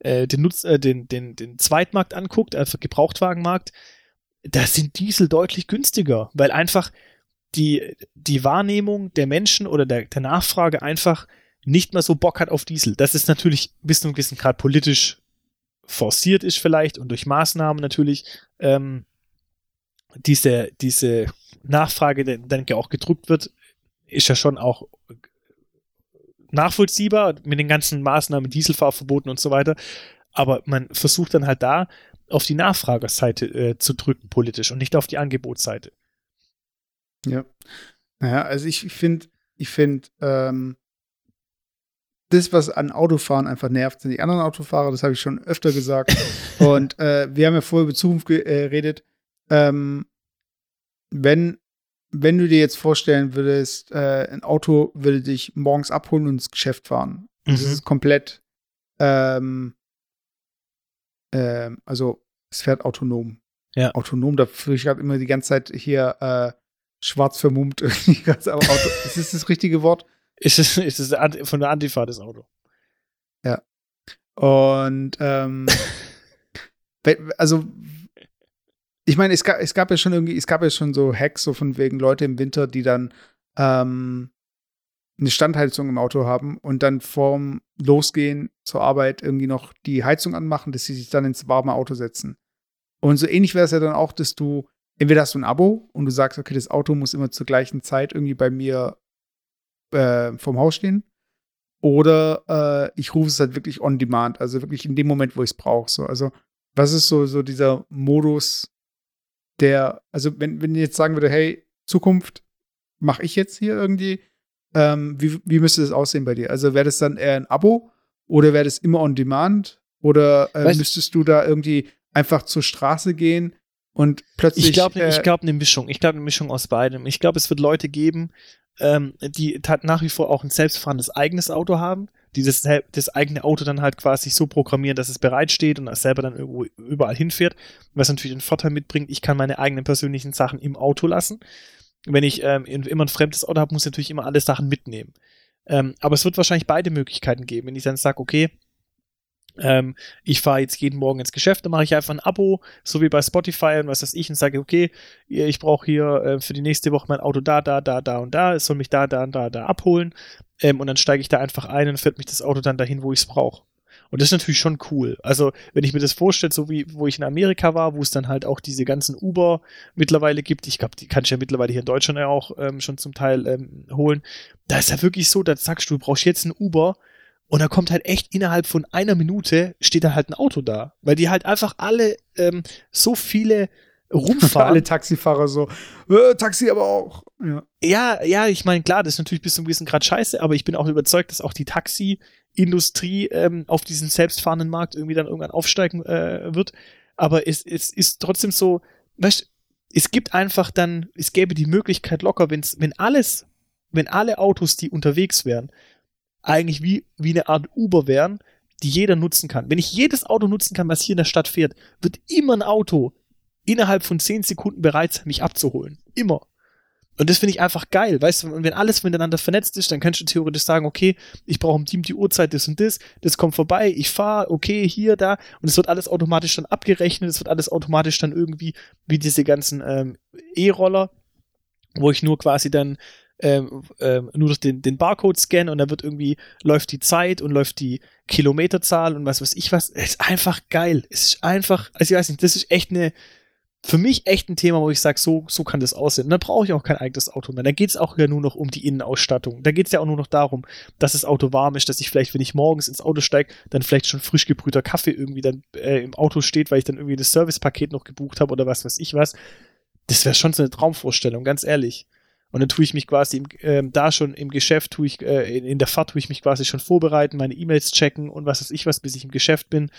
äh, den, Nutz, äh, den, den, den Zweitmarkt anguckt, also Gebrauchtwagenmarkt, da sind Diesel deutlich günstiger, weil einfach die, die Wahrnehmung der Menschen oder der, der Nachfrage einfach nicht mehr so Bock hat auf Diesel. Das ist natürlich bis zu einem gewissen Grad politisch forciert ist vielleicht und durch Maßnahmen natürlich ähm, diese, diese Nachfrage dann auch gedrückt wird, ist ja schon auch nachvollziehbar mit den ganzen Maßnahmen, Dieselfahrverboten und so weiter. Aber man versucht dann halt da auf die Nachfragerseite äh, zu drücken politisch und nicht auf die Angebotsseite. Ja. Naja, also ich finde, ich finde, ähm, das, was an Autofahren einfach nervt, sind die anderen Autofahrer. Das habe ich schon öfter gesagt. und äh, wir haben ja vorher über Zukunft äh, geredet. Ähm, wenn, wenn du dir jetzt vorstellen würdest, äh, ein Auto würde dich morgens abholen und ins Geschäft fahren. Mhm. Das ist komplett, ähm, ähm, also es fährt autonom. Ja. Autonom, da fühle ich gerade immer die ganze Zeit hier äh, schwarz vermummt. Auto, ist das das richtige Wort? Ist es, ist es von der Antifa das Auto? Ja. Und ähm, also ich meine, es gab, es gab ja schon irgendwie, es gab ja schon so Hacks, so von wegen Leute im Winter, die dann ähm, eine Standheizung im Auto haben und dann vorm Losgehen zur Arbeit irgendwie noch die Heizung anmachen, dass sie sich dann ins warme Auto setzen. Und so ähnlich wäre es ja dann auch, dass du, entweder hast du ein Abo und du sagst, okay, das Auto muss immer zur gleichen Zeit irgendwie bei mir äh, vom Haus stehen. Oder äh, ich rufe es halt wirklich on demand, also wirklich in dem Moment, wo ich es brauche. So. Also, was ist so, so dieser Modus, der, also wenn, wenn ich jetzt sagen würde, hey, Zukunft mache ich jetzt hier irgendwie, ähm, wie, wie müsste das aussehen bei dir? Also wäre das dann eher ein Abo oder wäre das immer on demand? Oder äh, müsstest du da irgendwie einfach zur Straße gehen und plötzlich. Ich glaube, äh, ich glaube eine Mischung. Ich glaube eine Mischung aus beidem. Ich glaube, es wird Leute geben, ähm, die nach wie vor auch ein selbstfahrendes eigenes Auto haben, die das, das eigene Auto dann halt quasi so programmieren, dass es bereitsteht und selber dann irgendwo überall hinfährt, was natürlich den Vorteil mitbringt, ich kann meine eigenen persönlichen Sachen im Auto lassen. Wenn ich ähm, immer ein fremdes Auto habe, muss ich natürlich immer alle Sachen mitnehmen. Ähm, aber es wird wahrscheinlich beide Möglichkeiten geben. Wenn ich dann sage, okay, ähm, ich fahre jetzt jeden Morgen ins Geschäft, dann mache ich einfach ein Abo, so wie bei Spotify und was weiß ich, und sage, okay, ich brauche hier äh, für die nächste Woche mein Auto da, da, da, da und da, es soll mich da, da und da, da abholen. Ähm, und dann steige ich da einfach ein und fährt mich das Auto dann dahin, wo ich es brauche. Und das ist natürlich schon cool. Also, wenn ich mir das vorstelle, so wie wo ich in Amerika war, wo es dann halt auch diese ganzen Uber mittlerweile gibt, ich glaube, die kann ich ja mittlerweile hier in Deutschland ja auch ähm, schon zum Teil ähm, holen. Da ist ja wirklich so, da sagst du, du brauchst jetzt ein Uber, und da kommt halt echt innerhalb von einer Minute steht da halt ein Auto da. Weil die halt einfach alle ähm, so viele rumfahren. Alle Taxifahrer so, äh, Taxi aber auch. Ja, ja, ja ich meine, klar, das ist natürlich bis zu einem gewissen Grad scheiße, aber ich bin auch überzeugt, dass auch die Taxi-Industrie ähm, auf diesen selbstfahrenden Markt irgendwie dann irgendwann aufsteigen äh, wird. Aber es, es ist trotzdem so, weißt es gibt einfach dann, es gäbe die Möglichkeit locker, wenn's, wenn alles, wenn alle Autos, die unterwegs wären, eigentlich wie, wie eine Art Uber wären, die jeder nutzen kann. Wenn ich jedes Auto nutzen kann, was hier in der Stadt fährt, wird immer ein Auto innerhalb von 10 Sekunden bereit sein, mich abzuholen. Immer. Und das finde ich einfach geil, weißt du, wenn alles miteinander vernetzt ist, dann kannst du theoretisch sagen, okay, ich brauche im Team die Uhrzeit, das und das, das kommt vorbei, ich fahre, okay, hier, da, und es wird alles automatisch dann abgerechnet, es wird alles automatisch dann irgendwie, wie diese ganzen ähm, E-Roller, wo ich nur quasi dann ähm, ähm, nur durch den, den Barcode scannen und dann wird irgendwie, läuft die Zeit und läuft die Kilometerzahl und was weiß ich was. Es ist einfach geil. Es ist einfach, also ich weiß nicht, das ist echt eine, für mich echt ein Thema, wo ich sage, so, so kann das aussehen. Und dann brauche ich auch kein eigenes Auto mehr. Da geht es auch ja nur noch um die Innenausstattung. Da geht es ja auch nur noch darum, dass das Auto warm ist, dass ich vielleicht, wenn ich morgens ins Auto steige, dann vielleicht schon frisch gebrühter Kaffee irgendwie dann äh, im Auto steht, weil ich dann irgendwie das Servicepaket noch gebucht habe oder was weiß ich was. Das wäre schon so eine Traumvorstellung, ganz ehrlich. Und dann tue ich mich quasi im, äh, da schon im Geschäft, tue ich, äh, in, der Fahrt tue ich mich quasi schon vorbereiten, meine E-Mails checken und was weiß ich was, bis ich im Geschäft bin.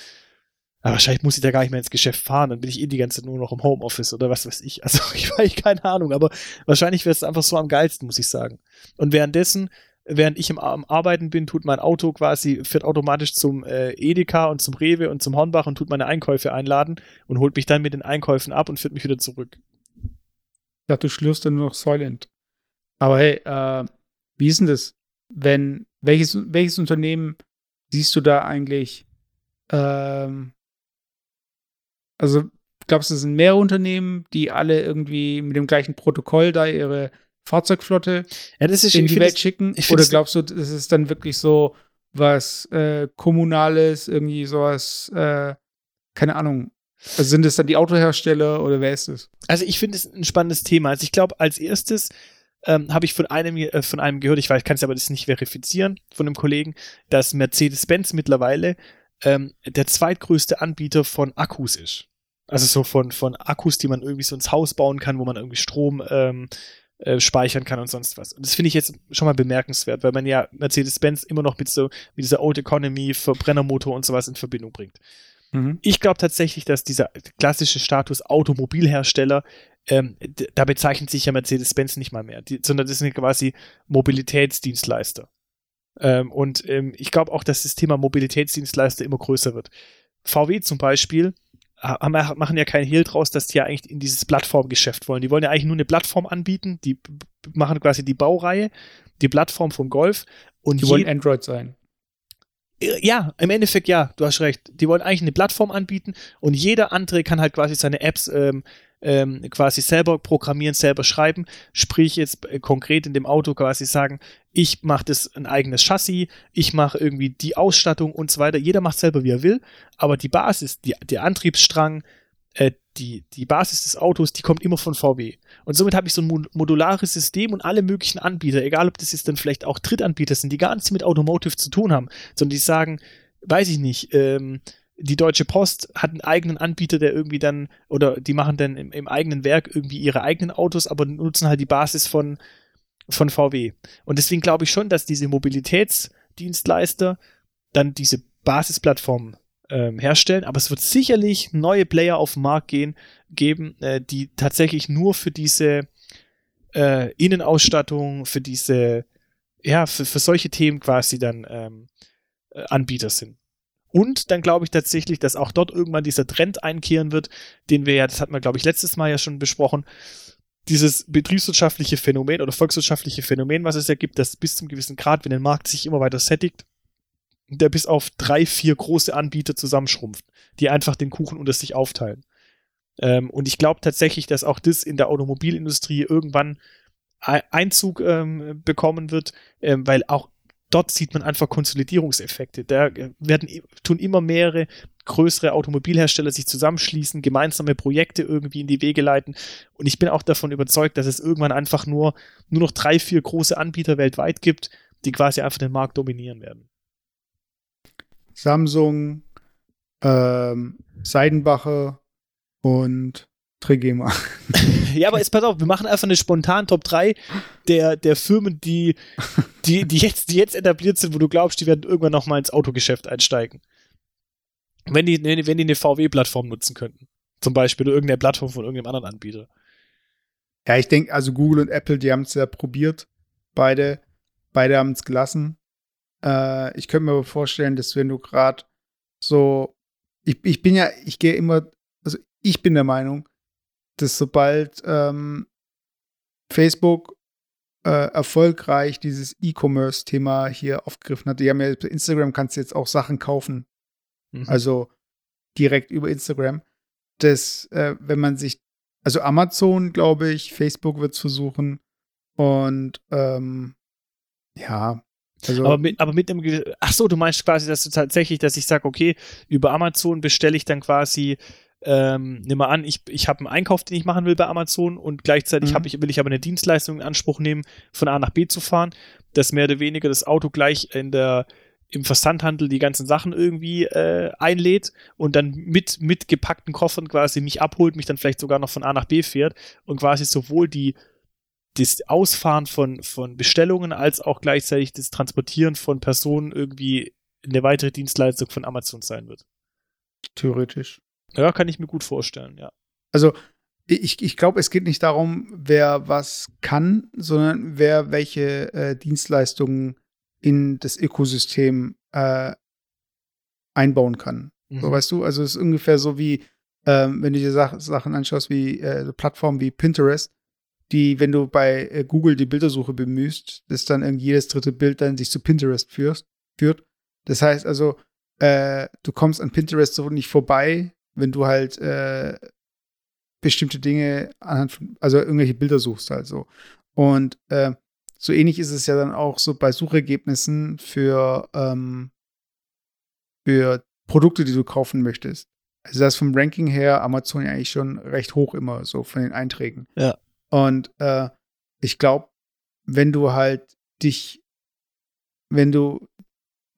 Aber wahrscheinlich muss ich da gar nicht mehr ins Geschäft fahren, dann bin ich eh die ganze Zeit nur noch im Homeoffice oder was weiß ich. Also ich weiß keine Ahnung, aber wahrscheinlich wäre es einfach so am geilsten, muss ich sagen. Und währenddessen, während ich im, am Arbeiten bin, tut mein Auto quasi, fährt automatisch zum äh, Edeka und zum Rewe und zum Hornbach und tut meine Einkäufe einladen und holt mich dann mit den Einkäufen ab und führt mich wieder zurück. Ja, du schlürfst dann nur noch Soylent. Aber hey, äh, wie ist denn das? Wenn, welches, welches Unternehmen siehst du da eigentlich ähm, also, glaubst du, es sind mehrere Unternehmen, die alle irgendwie mit dem gleichen Protokoll da ihre Fahrzeugflotte ja, ist, in die Welt schicken? Oder glaubst du, das ist dann wirklich so was äh, Kommunales, irgendwie sowas, äh, keine Ahnung, also sind es dann die Autohersteller oder wer ist es? Also ich finde es ein spannendes Thema. Also ich glaube, als erstes ähm, habe ich von einem, äh, von einem gehört, ich weiß, kann es aber das nicht verifizieren, von einem Kollegen, dass Mercedes-Benz mittlerweile ähm, der zweitgrößte Anbieter von Akkus ist. Also so von, von Akkus, die man irgendwie so ins Haus bauen kann, wo man irgendwie Strom ähm, äh, speichern kann und sonst was. Und das finde ich jetzt schon mal bemerkenswert, weil man ja Mercedes-Benz immer noch mit so mit dieser Old Economy, Verbrennermotor und sowas in Verbindung bringt. Mhm. Ich glaube tatsächlich, dass dieser klassische Status Automobilhersteller, ähm, da bezeichnet sich ja Mercedes-Benz nicht mal mehr, die, sondern das sind quasi Mobilitätsdienstleister. Ähm, und ähm, ich glaube auch, dass das Thema Mobilitätsdienstleister immer größer wird. VW zum Beispiel haben, machen ja keinen Hehl draus, dass die ja eigentlich in dieses Plattformgeschäft wollen. Die wollen ja eigentlich nur eine Plattform anbieten, die machen quasi die Baureihe, die Plattform vom Golf. Und die wollen Android sein. Äh, ja, im Endeffekt ja, du hast recht. Die wollen eigentlich eine Plattform anbieten und jeder andere kann halt quasi seine Apps ähm, ähm, quasi selber programmieren, selber schreiben. Sprich jetzt äh, konkret in dem Auto quasi sagen, ich mache das ein eigenes Chassis, ich mache irgendwie die Ausstattung und so weiter. Jeder macht selber, wie er will, aber die Basis, die, der Antriebsstrang, äh, die, die Basis des Autos, die kommt immer von VW. Und somit habe ich so ein modulares System und alle möglichen Anbieter, egal ob das jetzt dann vielleicht auch Drittanbieter sind, die gar nichts mit Automotive zu tun haben, sondern die sagen, weiß ich nicht, ähm, die Deutsche Post hat einen eigenen Anbieter, der irgendwie dann, oder die machen dann im, im, eigenen Werk irgendwie ihre eigenen Autos, aber nutzen halt die Basis von, von VW. Und deswegen glaube ich schon, dass diese Mobilitätsdienstleister dann diese Basisplattform ähm, herstellen, aber es wird sicherlich neue Player auf den Markt gehen, geben, äh, die tatsächlich nur für diese äh, Innenausstattung, für diese, ja, für, für solche Themen quasi dann ähm, äh, Anbieter sind. Und dann glaube ich tatsächlich, dass auch dort irgendwann dieser Trend einkehren wird, den wir ja, das hatten wir, glaube ich, letztes Mal ja schon besprochen, dieses betriebswirtschaftliche Phänomen oder volkswirtschaftliche Phänomen, was es ja gibt, dass bis zum gewissen Grad, wenn der Markt sich immer weiter sättigt, der bis auf drei, vier große Anbieter zusammenschrumpft, die einfach den Kuchen unter sich aufteilen. Ähm, und ich glaube tatsächlich, dass auch das in der Automobilindustrie irgendwann Einzug ähm, bekommen wird, ähm, weil auch dort sieht man einfach Konsolidierungseffekte. Da werden, tun immer mehrere größere Automobilhersteller sich zusammenschließen, gemeinsame Projekte irgendwie in die Wege leiten. Und ich bin auch davon überzeugt, dass es irgendwann einfach nur, nur noch drei, vier große Anbieter weltweit gibt, die quasi einfach den Markt dominieren werden. Samsung, ähm, Seidenbacher und Trigema. ja, aber jetzt pass auf, wir machen einfach eine spontan Top 3 der, der Firmen, die, die, die, jetzt, die jetzt etabliert sind, wo du glaubst, die werden irgendwann nochmal ins Autogeschäft einsteigen. Wenn die, wenn die eine VW-Plattform nutzen könnten. Zum Beispiel oder irgendeine Plattform von irgendeinem anderen Anbieter. Ja, ich denke, also Google und Apple, die haben es ja probiert. Beide, beide haben es gelassen. Äh, ich könnte mir aber vorstellen, dass wenn du gerade so, ich, ich bin ja, ich gehe immer, also ich bin der Meinung, dass sobald ähm, Facebook äh, erfolgreich dieses E-Commerce-Thema hier aufgegriffen hat, die haben ja bei Instagram kannst du jetzt auch Sachen kaufen. Mhm. Also direkt über Instagram. Das, äh, wenn man sich, also Amazon, glaube ich, Facebook wird es versuchen und ähm, ja, also aber mit, aber mit einem, ach so, du meinst quasi, dass du tatsächlich, dass ich sage, okay, über Amazon bestelle ich dann quasi ähm, nimm mal an, ich, ich habe einen Einkauf, den ich machen will bei Amazon und gleichzeitig mhm. ich, will ich aber eine Dienstleistung in Anspruch nehmen, von A nach B zu fahren, dass mehr oder weniger das Auto gleich in der im Versandhandel die ganzen Sachen irgendwie äh, einlädt und dann mit, mit gepackten Koffern quasi mich abholt, mich dann vielleicht sogar noch von A nach B fährt und quasi sowohl die das Ausfahren von, von Bestellungen als auch gleichzeitig das Transportieren von Personen irgendwie eine weitere Dienstleistung von Amazon sein wird. Theoretisch. Ja, kann ich mir gut vorstellen, ja. Also, ich, ich glaube, es geht nicht darum, wer was kann, sondern wer welche äh, Dienstleistungen in das Ökosystem äh, einbauen kann. Mhm. So, weißt du, also es ist ungefähr so wie, ähm, wenn du dir Sach Sachen anschaust, wie äh, Plattformen wie Pinterest, die, wenn du bei äh, Google die Bildersuche bemühst, dass dann irgendwie jedes dritte Bild dann sich zu Pinterest führst, führt. Das heißt also, äh, du kommst an Pinterest so nicht vorbei, wenn du halt äh, bestimmte Dinge anhand von, also irgendwelche Bilder suchst halt so. Und äh, so ähnlich ist es ja dann auch so bei Suchergebnissen für, ähm, für Produkte, die du kaufen möchtest. Also das ist vom Ranking her Amazon ja eigentlich schon recht hoch immer, so von den Einträgen. Ja. Und äh, ich glaube, wenn du halt dich, wenn du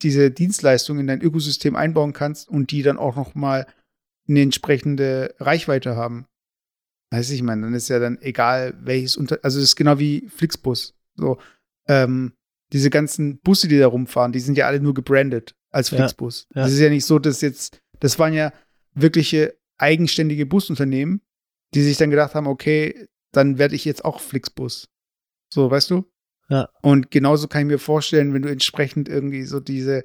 diese Dienstleistung in dein Ökosystem einbauen kannst und die dann auch noch mal eine entsprechende Reichweite haben. Weiß ich, meine, dann ist ja dann egal, welches Unter, also es ist genau wie Flixbus. So, ähm, diese ganzen Busse, die da rumfahren, die sind ja alle nur gebrandet als Flixbus. Ja, ja. Das ist ja nicht so, dass jetzt, das waren ja wirkliche eigenständige Busunternehmen, die sich dann gedacht haben, okay, dann werde ich jetzt auch Flixbus. So, weißt du? Ja. Und genauso kann ich mir vorstellen, wenn du entsprechend irgendwie so diese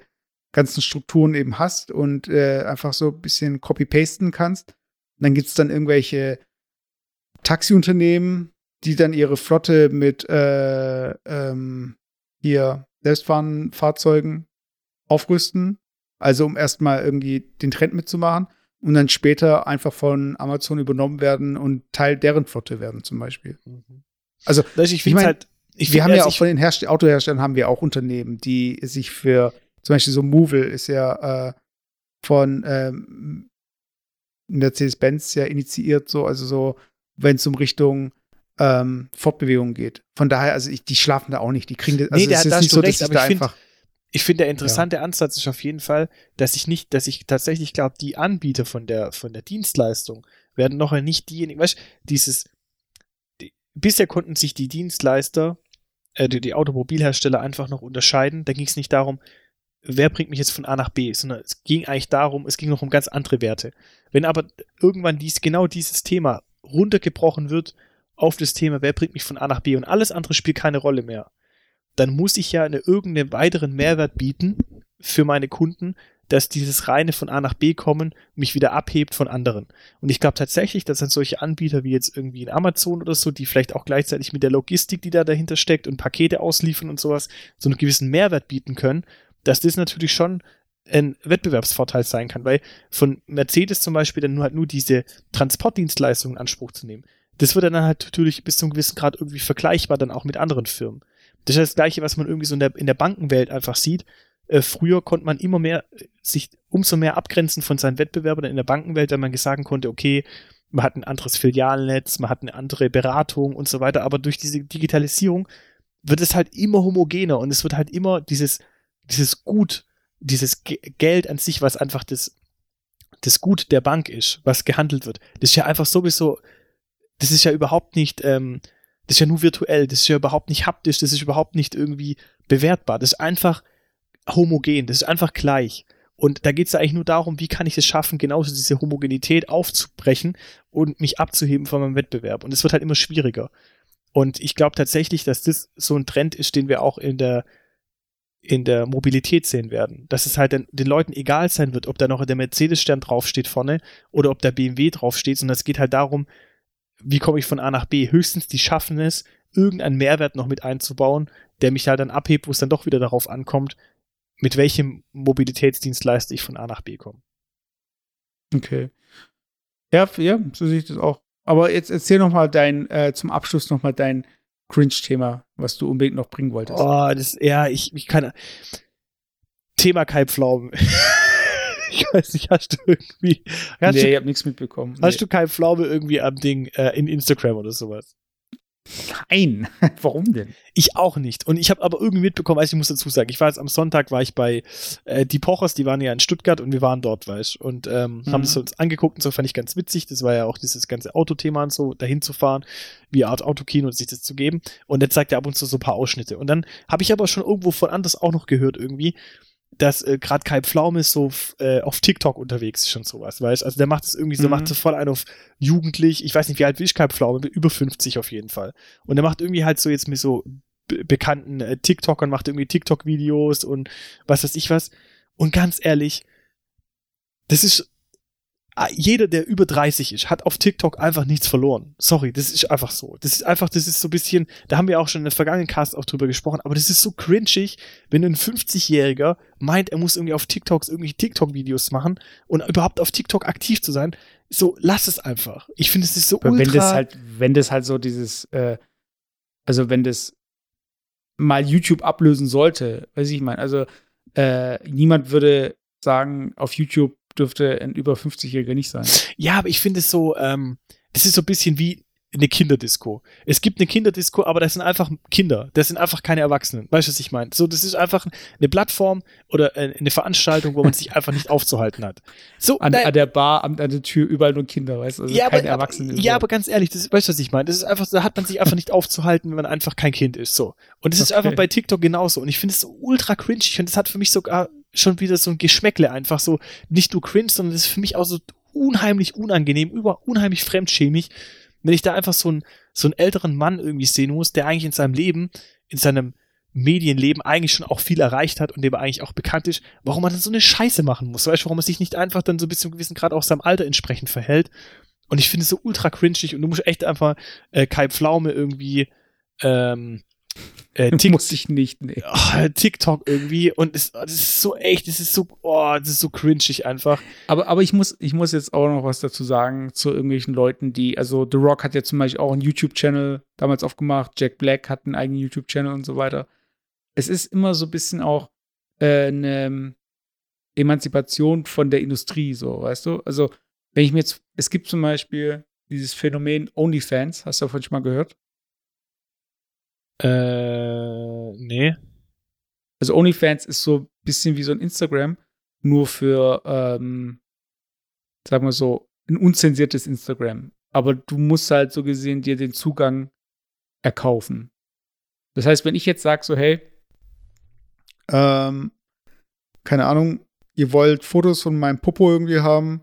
ganzen Strukturen eben hast und äh, einfach so ein bisschen copy-pasten kannst. Und dann gibt es dann irgendwelche Taxiunternehmen, die dann ihre Flotte mit äh, ähm, hier selbstfahrenden Fahrzeugen aufrüsten. Also um erstmal irgendwie den Trend mitzumachen und dann später einfach von Amazon übernommen werden und Teil deren Flotte werden, zum Beispiel. Mhm. Also, ich, ich meine, halt, wir haben ja auch von den Herst Autoherstellern haben wir auch Unternehmen, die sich für zum Beispiel so Movil ist ja äh, von ähm, Mercedes-Benz ja initiiert, so, also so, wenn es um Richtung ähm, Fortbewegung geht. Von daher, also ich, die schlafen da auch nicht, die kriegen das. Also nee, der, da hast so, recht, aber ich finde, ich finde, der interessante ja. Ansatz ist auf jeden Fall, dass ich nicht, dass ich tatsächlich glaube, die Anbieter von der, von der Dienstleistung werden noch nicht diejenigen, weißt dieses, die, bisher konnten sich die Dienstleister, äh, die, die Automobilhersteller einfach noch unterscheiden. Da ging es nicht darum, wer bringt mich jetzt von A nach B, sondern es ging eigentlich darum, es ging noch um ganz andere Werte. Wenn aber irgendwann dies, genau dieses Thema runtergebrochen wird auf das Thema, wer bringt mich von A nach B und alles andere spielt keine Rolle mehr, dann muss ich ja eine, irgendeinen weiteren Mehrwert bieten für meine Kunden, dass dieses reine von A nach B kommen mich wieder abhebt von anderen. Und ich glaube tatsächlich, dass dann solche Anbieter wie jetzt irgendwie in Amazon oder so, die vielleicht auch gleichzeitig mit der Logistik, die da dahinter steckt und Pakete ausliefern und sowas, so einen gewissen Mehrwert bieten können, dass das natürlich schon ein Wettbewerbsvorteil sein kann, weil von Mercedes zum Beispiel dann nur halt nur diese Transportdienstleistungen in Anspruch zu nehmen, das wird dann halt natürlich bis zu einem gewissen Grad irgendwie vergleichbar dann auch mit anderen Firmen. Das ist das Gleiche, was man irgendwie so in der, in der Bankenwelt einfach sieht. Äh, früher konnte man immer mehr sich umso mehr abgrenzen von seinen Wettbewerbern in der Bankenwelt, wenn man sagen konnte, okay, man hat ein anderes Filialnetz, man hat eine andere Beratung und so weiter, aber durch diese Digitalisierung wird es halt immer homogener und es wird halt immer dieses dieses Gut, dieses G Geld an sich, was einfach das, das Gut der Bank ist, was gehandelt wird, das ist ja einfach sowieso das ist ja überhaupt nicht, ähm, das ist ja nur virtuell, das ist ja überhaupt nicht haptisch, das ist überhaupt nicht irgendwie bewertbar. Das ist einfach homogen, das ist einfach gleich. Und da geht es eigentlich nur darum, wie kann ich es schaffen, genauso diese Homogenität aufzubrechen und mich abzuheben von meinem Wettbewerb. Und es wird halt immer schwieriger. Und ich glaube tatsächlich, dass das so ein Trend ist, den wir auch in der in der Mobilität sehen werden. Dass es halt den, den Leuten egal sein wird, ob da noch der Mercedes-Stern draufsteht vorne oder ob der BMW draufsteht, sondern es geht halt darum, wie komme ich von A nach B. Höchstens die schaffen es, irgendeinen Mehrwert noch mit einzubauen, der mich halt dann abhebt, wo es dann doch wieder darauf ankommt, mit welchem Mobilitätsdienstleister ich von A nach B komme. Okay. Ja, ja, so sehe ich das auch. Aber jetzt erzähl noch mal dein, äh, zum Abschluss noch mal dein Cringe-Thema, was du unbedingt noch bringen wolltest. Oh, das, ja, ich, ich kann. Thema Kai Pflaume. ich weiß nicht, hast du irgendwie. Hast nee, du, ich hab nichts mitbekommen. Hast nee. du Kai Pflaume irgendwie am Ding äh, in Instagram oder sowas? Nein, warum denn? Ich auch nicht. Und ich habe aber irgendwie mitbekommen, also ich muss dazu sagen, ich war jetzt am Sonntag, war ich bei äh, die Pochers, die waren ja in Stuttgart und wir waren dort, weißt und ähm, mhm. haben es uns angeguckt und so fand ich ganz witzig. Das war ja auch dieses ganze Autothema und so, dahin zu fahren, wie Art Autokino und sich das zu geben. Und der zeigt ja ab und zu so ein paar Ausschnitte. Und dann habe ich aber schon irgendwo von anders auch noch gehört irgendwie, dass äh, gerade Kai Pflaume so äh, auf TikTok unterwegs ist und sowas, weißt Also der macht es irgendwie so, Mhm. macht es voll ein auf jugendlich, ich weiß nicht, wie alt ich Kai Pflaume, über 50 auf jeden Fall. Und er macht irgendwie halt so jetzt mit so be bekannten äh, TikTokern, macht irgendwie TikTok-Videos und was weiß ich was. Und ganz ehrlich, das ist jeder, der über 30 ist, hat auf TikTok einfach nichts verloren. Sorry, das ist einfach so. Das ist einfach, das ist so ein bisschen, da haben wir auch schon in der vergangenen Cast auch drüber gesprochen, aber das ist so cringig, wenn ein 50-Jähriger meint, er muss irgendwie auf TikToks irgendwelche TikTok-Videos machen und überhaupt auf TikTok aktiv zu sein. So, lass es einfach. Ich finde, es ist so Aber ultra. wenn das halt, wenn das halt so dieses, äh, also wenn das mal YouTube ablösen sollte, weiß ich, ich meine, also äh, niemand würde sagen, auf YouTube dürfte ein über 50-Jähriger nicht sein. Ja, aber ich finde es so, ähm, das ist so ein bisschen wie eine Kinderdisco. Es gibt eine Kinderdisco, aber das sind einfach Kinder. Das sind einfach keine Erwachsenen. Weißt du, was ich meine? So, das ist einfach eine Plattform oder äh, eine Veranstaltung, wo man sich einfach nicht aufzuhalten hat. So, An, an der Bar, an, an der Tür überall nur Kinder, weißt du? Also ja, keine aber, Erwachsenen. ja, aber ganz ehrlich, das, weißt du, was ich meine? Das ist einfach, da hat man sich einfach nicht aufzuhalten, wenn man einfach kein Kind ist. So. Und das ist Okay. einfach bei TikTok genauso. Und ich finde es so ultra cringe. Und das hat für mich sogar schon wieder so ein Geschmäckle einfach so, nicht nur cringe, sondern das ist für mich auch so unheimlich unangenehm, über unheimlich fremdschämig, wenn ich da einfach so einen, so einen älteren Mann irgendwie sehen muss, der eigentlich in seinem Leben, in seinem Medienleben eigentlich schon auch viel erreicht hat und dem eigentlich auch bekannt ist, warum man dann so eine Scheiße machen muss. Weißt du, warum man sich nicht einfach dann so bis zu einem gewissen Grad auch seinem Alter entsprechend verhält. Und ich finde es so ultra cringig und du musst echt einfach äh, Kai Pflaume irgendwie ähm, äh, muss ich nicht, nee. oh, TikTok irgendwie und es, das ist so echt, das ist so, oh, das ist so cringig einfach. Aber, aber ich, muss, ich muss jetzt auch noch was dazu sagen zu irgendwelchen Leuten, die, also The Rock hat ja zum Beispiel auch einen YouTube-Channel damals aufgemacht, Jack Black hat einen eigenen YouTube-Channel und so weiter. Es ist immer so ein bisschen auch äh, eine Emanzipation von der Industrie, so, weißt du? Also, wenn ich mir jetzt, es gibt zum Beispiel dieses Phänomen OnlyFans, hast du davon schon mal gehört? Äh, nee. Also OnlyFans ist so ein bisschen wie so ein Instagram, nur für, ähm, sagen wir so, ein unzensiertes Instagram. Aber du musst halt so gesehen dir den Zugang erkaufen. Das heißt, wenn ich jetzt sage so, hey, ähm, keine Ahnung, ihr wollt Fotos von meinem Popo irgendwie haben,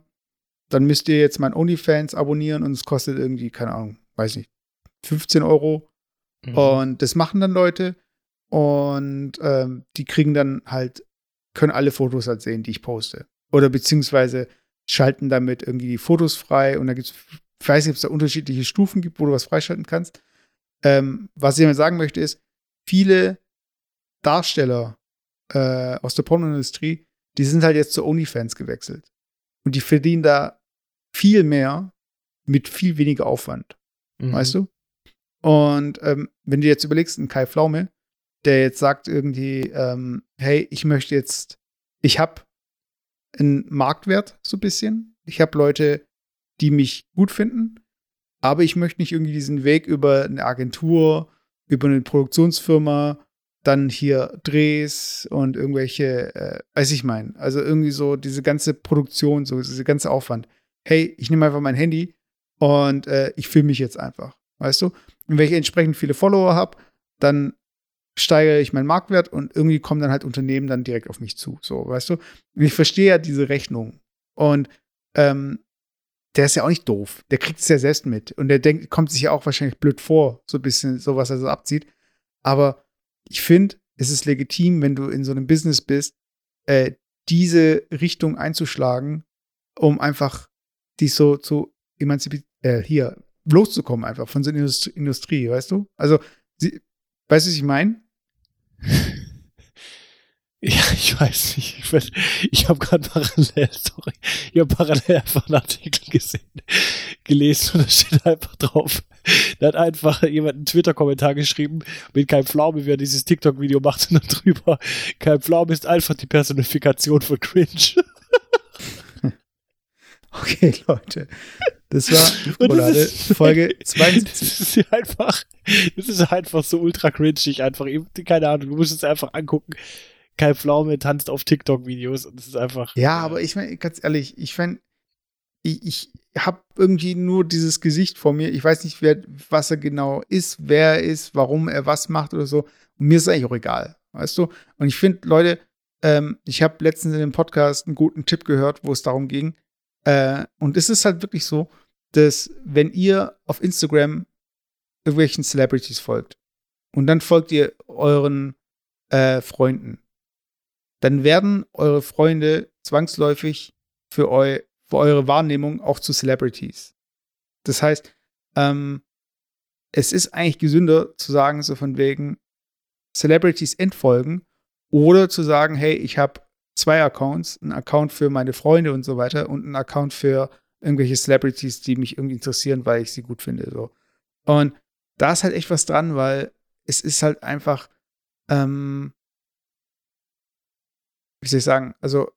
dann müsst ihr jetzt mein OnlyFans abonnieren und es kostet irgendwie, keine Ahnung, weiß nicht, 15 Euro. Mhm. Und das machen dann Leute und ähm, die kriegen dann halt, können alle Fotos halt sehen, die ich poste. Oder beziehungsweise schalten damit irgendwie die Fotos frei und da gibt es, ich weiß nicht, ob es da unterschiedliche Stufen gibt, wo du was freischalten kannst. Ähm, was ich damit sagen möchte, ist, viele Darsteller äh, aus der Pornoindustrie, die sind halt jetzt zu OnlyFans gewechselt. Und die verdienen da viel mehr mit viel weniger Aufwand. Mhm. Weißt du? Und ähm, wenn du jetzt überlegst, ein Kai Pflaume, der jetzt sagt irgendwie, ähm, hey, ich möchte jetzt, ich habe einen Marktwert so ein bisschen. Ich habe Leute, die mich gut finden, aber ich möchte nicht irgendwie diesen Weg über eine Agentur, über eine Produktionsfirma, dann hier Drehs und irgendwelche, äh, weiß ich mein, also irgendwie so diese ganze Produktion, so diese ganze Aufwand. Hey, ich nehme einfach mein Handy Und äh, ich filme mich jetzt einfach, weißt du? Und wenn ich entsprechend viele Follower habe, dann steigere ich meinen Marktwert und irgendwie kommen dann halt Unternehmen dann direkt auf mich zu, so, weißt du? Und ich verstehe ja diese Rechnung. Und ähm, der ist ja auch nicht doof. Der kriegt es ja selbst mit. Und der denkt, kommt sich ja auch wahrscheinlich blöd vor, so ein bisschen, so was er so abzieht. Aber ich finde, es ist legitim, wenn du in so einem Business bist, äh, diese Richtung einzuschlagen, um einfach dich so zu emanzipieren, äh, hier, loszukommen einfach von so einer Industrie, weißt du? Also, sie, weißt du, was ich meine? Ja, ich weiß nicht. Ich, ich habe gerade parallel, sorry, ich habe parallel einfach einen Artikel gesehen, gelesen und da steht einfach drauf. Da hat einfach jemand einen Twitter-Kommentar geschrieben mit kein Pflaume, wie er dieses TikTok-Video macht und dann drüber. Kein Pflaume ist einfach die Personifikation von Cringe. Okay, Leute. Das war Schokolade, Folge 72. Das ist einfach, das ist einfach so ultra cringig, einfach eben, keine Ahnung, du musst es einfach angucken. Kai Pflaume tanzt auf TikTok-Videos und das ist einfach. Ja, aber ich meine, ganz ehrlich, ich fände, ich, ich habe irgendwie nur dieses Gesicht vor mir. Ich weiß nicht, wer, was er genau ist, wer er ist, warum er was macht oder so. Und mir ist es eigentlich auch egal, weißt du? Und ich finde, Leute, ähm, ich habe letztens in dem Podcast einen guten Tipp gehört, wo es darum ging, äh, und es ist halt wirklich so, dass wenn ihr auf Instagram irgendwelchen Celebrities folgt und dann folgt ihr euren äh, Freunden, dann werden eure Freunde zwangsläufig für, eu für eure Wahrnehmung auch zu Celebrities. Das heißt, ähm, es ist eigentlich gesünder zu sagen, so von wegen Celebrities entfolgen oder zu sagen, hey, ich habe zwei Accounts, einen Account für meine Freunde und so weiter und einen Account für irgendwelche Celebrities, die mich irgendwie interessieren, weil ich sie gut finde. So. Und da ist halt echt was dran, weil es ist halt einfach, ähm, wie soll ich sagen, also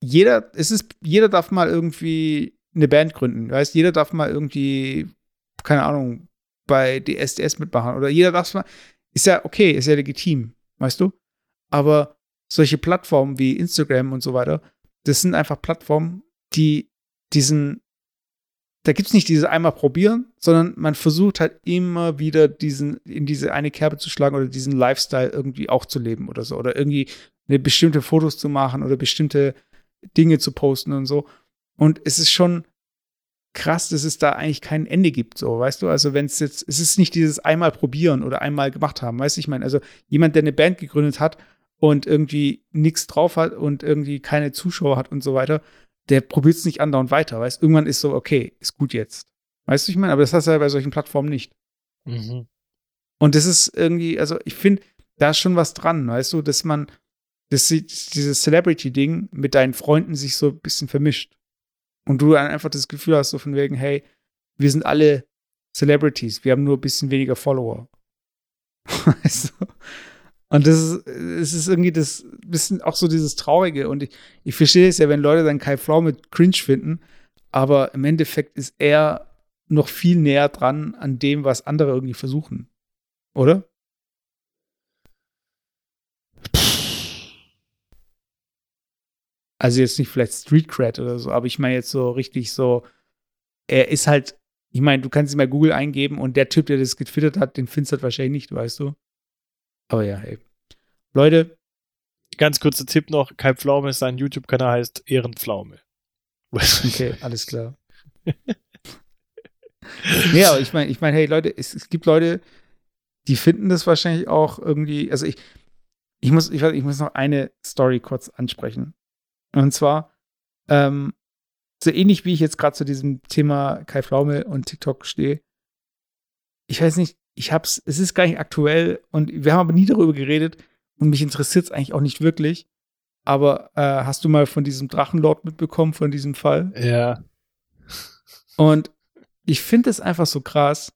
jeder, es ist, jeder darf mal irgendwie eine Band gründen, weißt, jeder darf mal irgendwie, keine Ahnung, bei DSDS mitmachen oder jeder darf mal, ist ja okay, ist ja legitim, weißt du? Aber solche Plattformen wie Instagram und so weiter, das sind einfach Plattformen, die diesen, da gibt es nicht dieses einmal probieren, sondern man versucht halt immer wieder diesen, in diese eine Kerbe zu schlagen oder diesen Lifestyle irgendwie auch zu leben oder so. Oder irgendwie eine bestimmte Fotos zu machen oder bestimmte Dinge zu posten und so. Und es ist schon krass, dass es da eigentlich kein Ende gibt, so, weißt du? Also, wenn es jetzt, es ist nicht dieses einmal probieren oder einmal gemacht haben, weißt du? Ich meine, also jemand, der eine Band gegründet hat und irgendwie nichts drauf hat und irgendwie keine Zuschauer hat und so weiter, der probiert es nicht andauernd weiter, weißt Irgendwann ist so, okay, ist gut jetzt. Weißt du, ich meine, aber das hast du ja bei solchen Plattformen nicht. Mhm. Und das ist irgendwie, also ich finde, da ist schon was dran, weißt du, dass man, dass dieses Celebrity-Ding mit deinen Freunden sich so ein bisschen vermischt. Und du dann einfach das Gefühl hast, so von wegen, hey, wir sind alle Celebrities, wir haben nur ein bisschen weniger Follower. weißt du? Und das ist, es ist irgendwie das bisschen auch so dieses Traurige. Und ich, ich verstehe es ja, wenn Leute dann Kai Flau mit cringe finden, aber im Endeffekt ist er noch viel näher dran an dem, was andere irgendwie versuchen. Oder? Also jetzt nicht vielleicht Street Cred oder so, aber ich meine jetzt so richtig so, er ist halt, ich meine, du kannst ihm mal Google eingeben und der Typ, der das getwittert hat, den findest du halt wahrscheinlich nicht, weißt du? Aber ja, hey. Leute. Ganz kurzer Tipp noch: Kai Pflaume, sein YouTube-Kanal heißt Ehrenpflaume. Okay, alles klar. ja, aber ich meine, ich meine, hey Leute, es, es, gibt Leute, die finden das wahrscheinlich auch irgendwie, also ich, ich muss, ich, ich muss noch eine Story kurz ansprechen. Und zwar, ähm, so ähnlich wie ich jetzt gerade zu diesem Thema Kai Pflaume und TikTok stehe. Ich weiß nicht, ich hab's, es ist gar nicht aktuell und wir haben aber nie darüber geredet und mich interessiert es eigentlich auch nicht wirklich. Aber äh, hast du mal von diesem Drachenlord mitbekommen, von diesem Fall? Ja. Und ich finde es einfach so krass,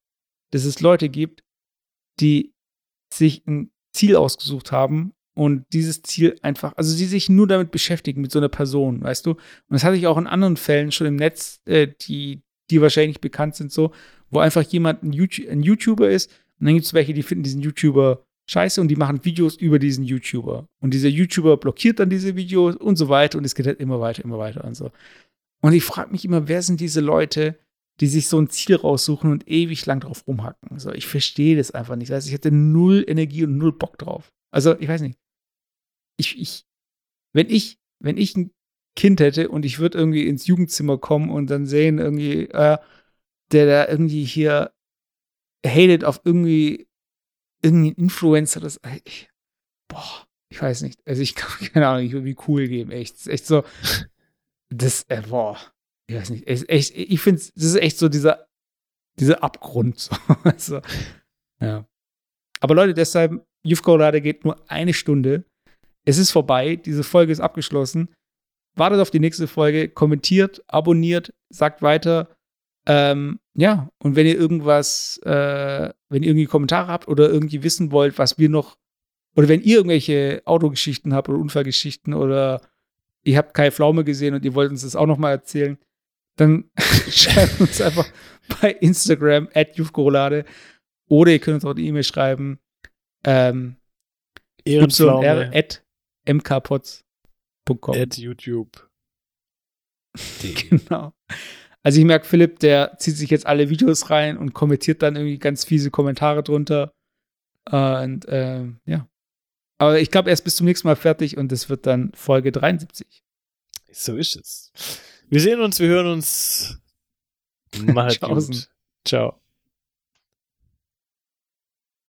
dass es Leute gibt, die sich ein Ziel ausgesucht haben und dieses Ziel einfach, also die sich nur damit beschäftigen, mit so einer Person, weißt du? Und das hatte ich auch in anderen Fällen schon im Netz, äh, die, die wahrscheinlich bekannt sind, so, wo einfach jemand ein, YouTube, ein YouTuber ist und dann gibt es welche, die finden diesen YouTuber scheiße und die machen Videos über diesen YouTuber. Und dieser YouTuber blockiert dann diese Videos und so weiter und es geht halt immer weiter, immer weiter und so. Und ich frage mich immer, wer sind diese Leute, die sich so ein Ziel raussuchen und ewig lang drauf rumhacken? So, ich verstehe das einfach nicht. Also ich hätte null Energie und null Bock drauf. Also, ich weiß nicht. Ich, ich, wenn ich, wenn ich ein Kind hätte und ich würde irgendwie ins Jugendzimmer kommen und dann sehen irgendwie, äh, der da irgendwie hier hatet auf irgendwie irgendeinen Influencer, das, ich, boah, ich weiß nicht. Also ich kann keine Ahnung, ich würde wie cool geben, echt. echt so, das, äh, boah, ich weiß nicht. Echt, echt ich finde, das ist echt so dieser, dieser Abgrund. So. also, ja. Aber Leute, deshalb, Youth Colorado geht nur eine Stunde. Es ist vorbei, diese Folge ist abgeschlossen. Wartet auf die nächste Folge, kommentiert, abonniert, sagt weiter. Ähm, ja, und wenn ihr irgendwas, äh, wenn ihr irgendwie Kommentare habt oder irgendwie wissen wollt, was wir noch, oder wenn ihr irgendwelche Autogeschichten habt oder Unfallgeschichten oder ihr habt Kai Pflaume gesehen und ihr wollt uns das auch noch mal erzählen, dann schreibt uns einfach bei Instagram at Jufkorolade oder ihr könnt uns auch eine E-Mail schreiben ähm, Ehrenpflaume at mkpots.com. at YouTube. Genau. Also ich merke, Philipp, der zieht sich jetzt alle Videos rein und kommentiert dann irgendwie ganz fiese Kommentare drunter. Und ähm, ja. Aber ich glaube, er ist bis zum nächsten Mal fertig und es wird dann Folge 73. So ist es. Wir sehen uns, wir hören uns. Tschaußen. gut. Ciao.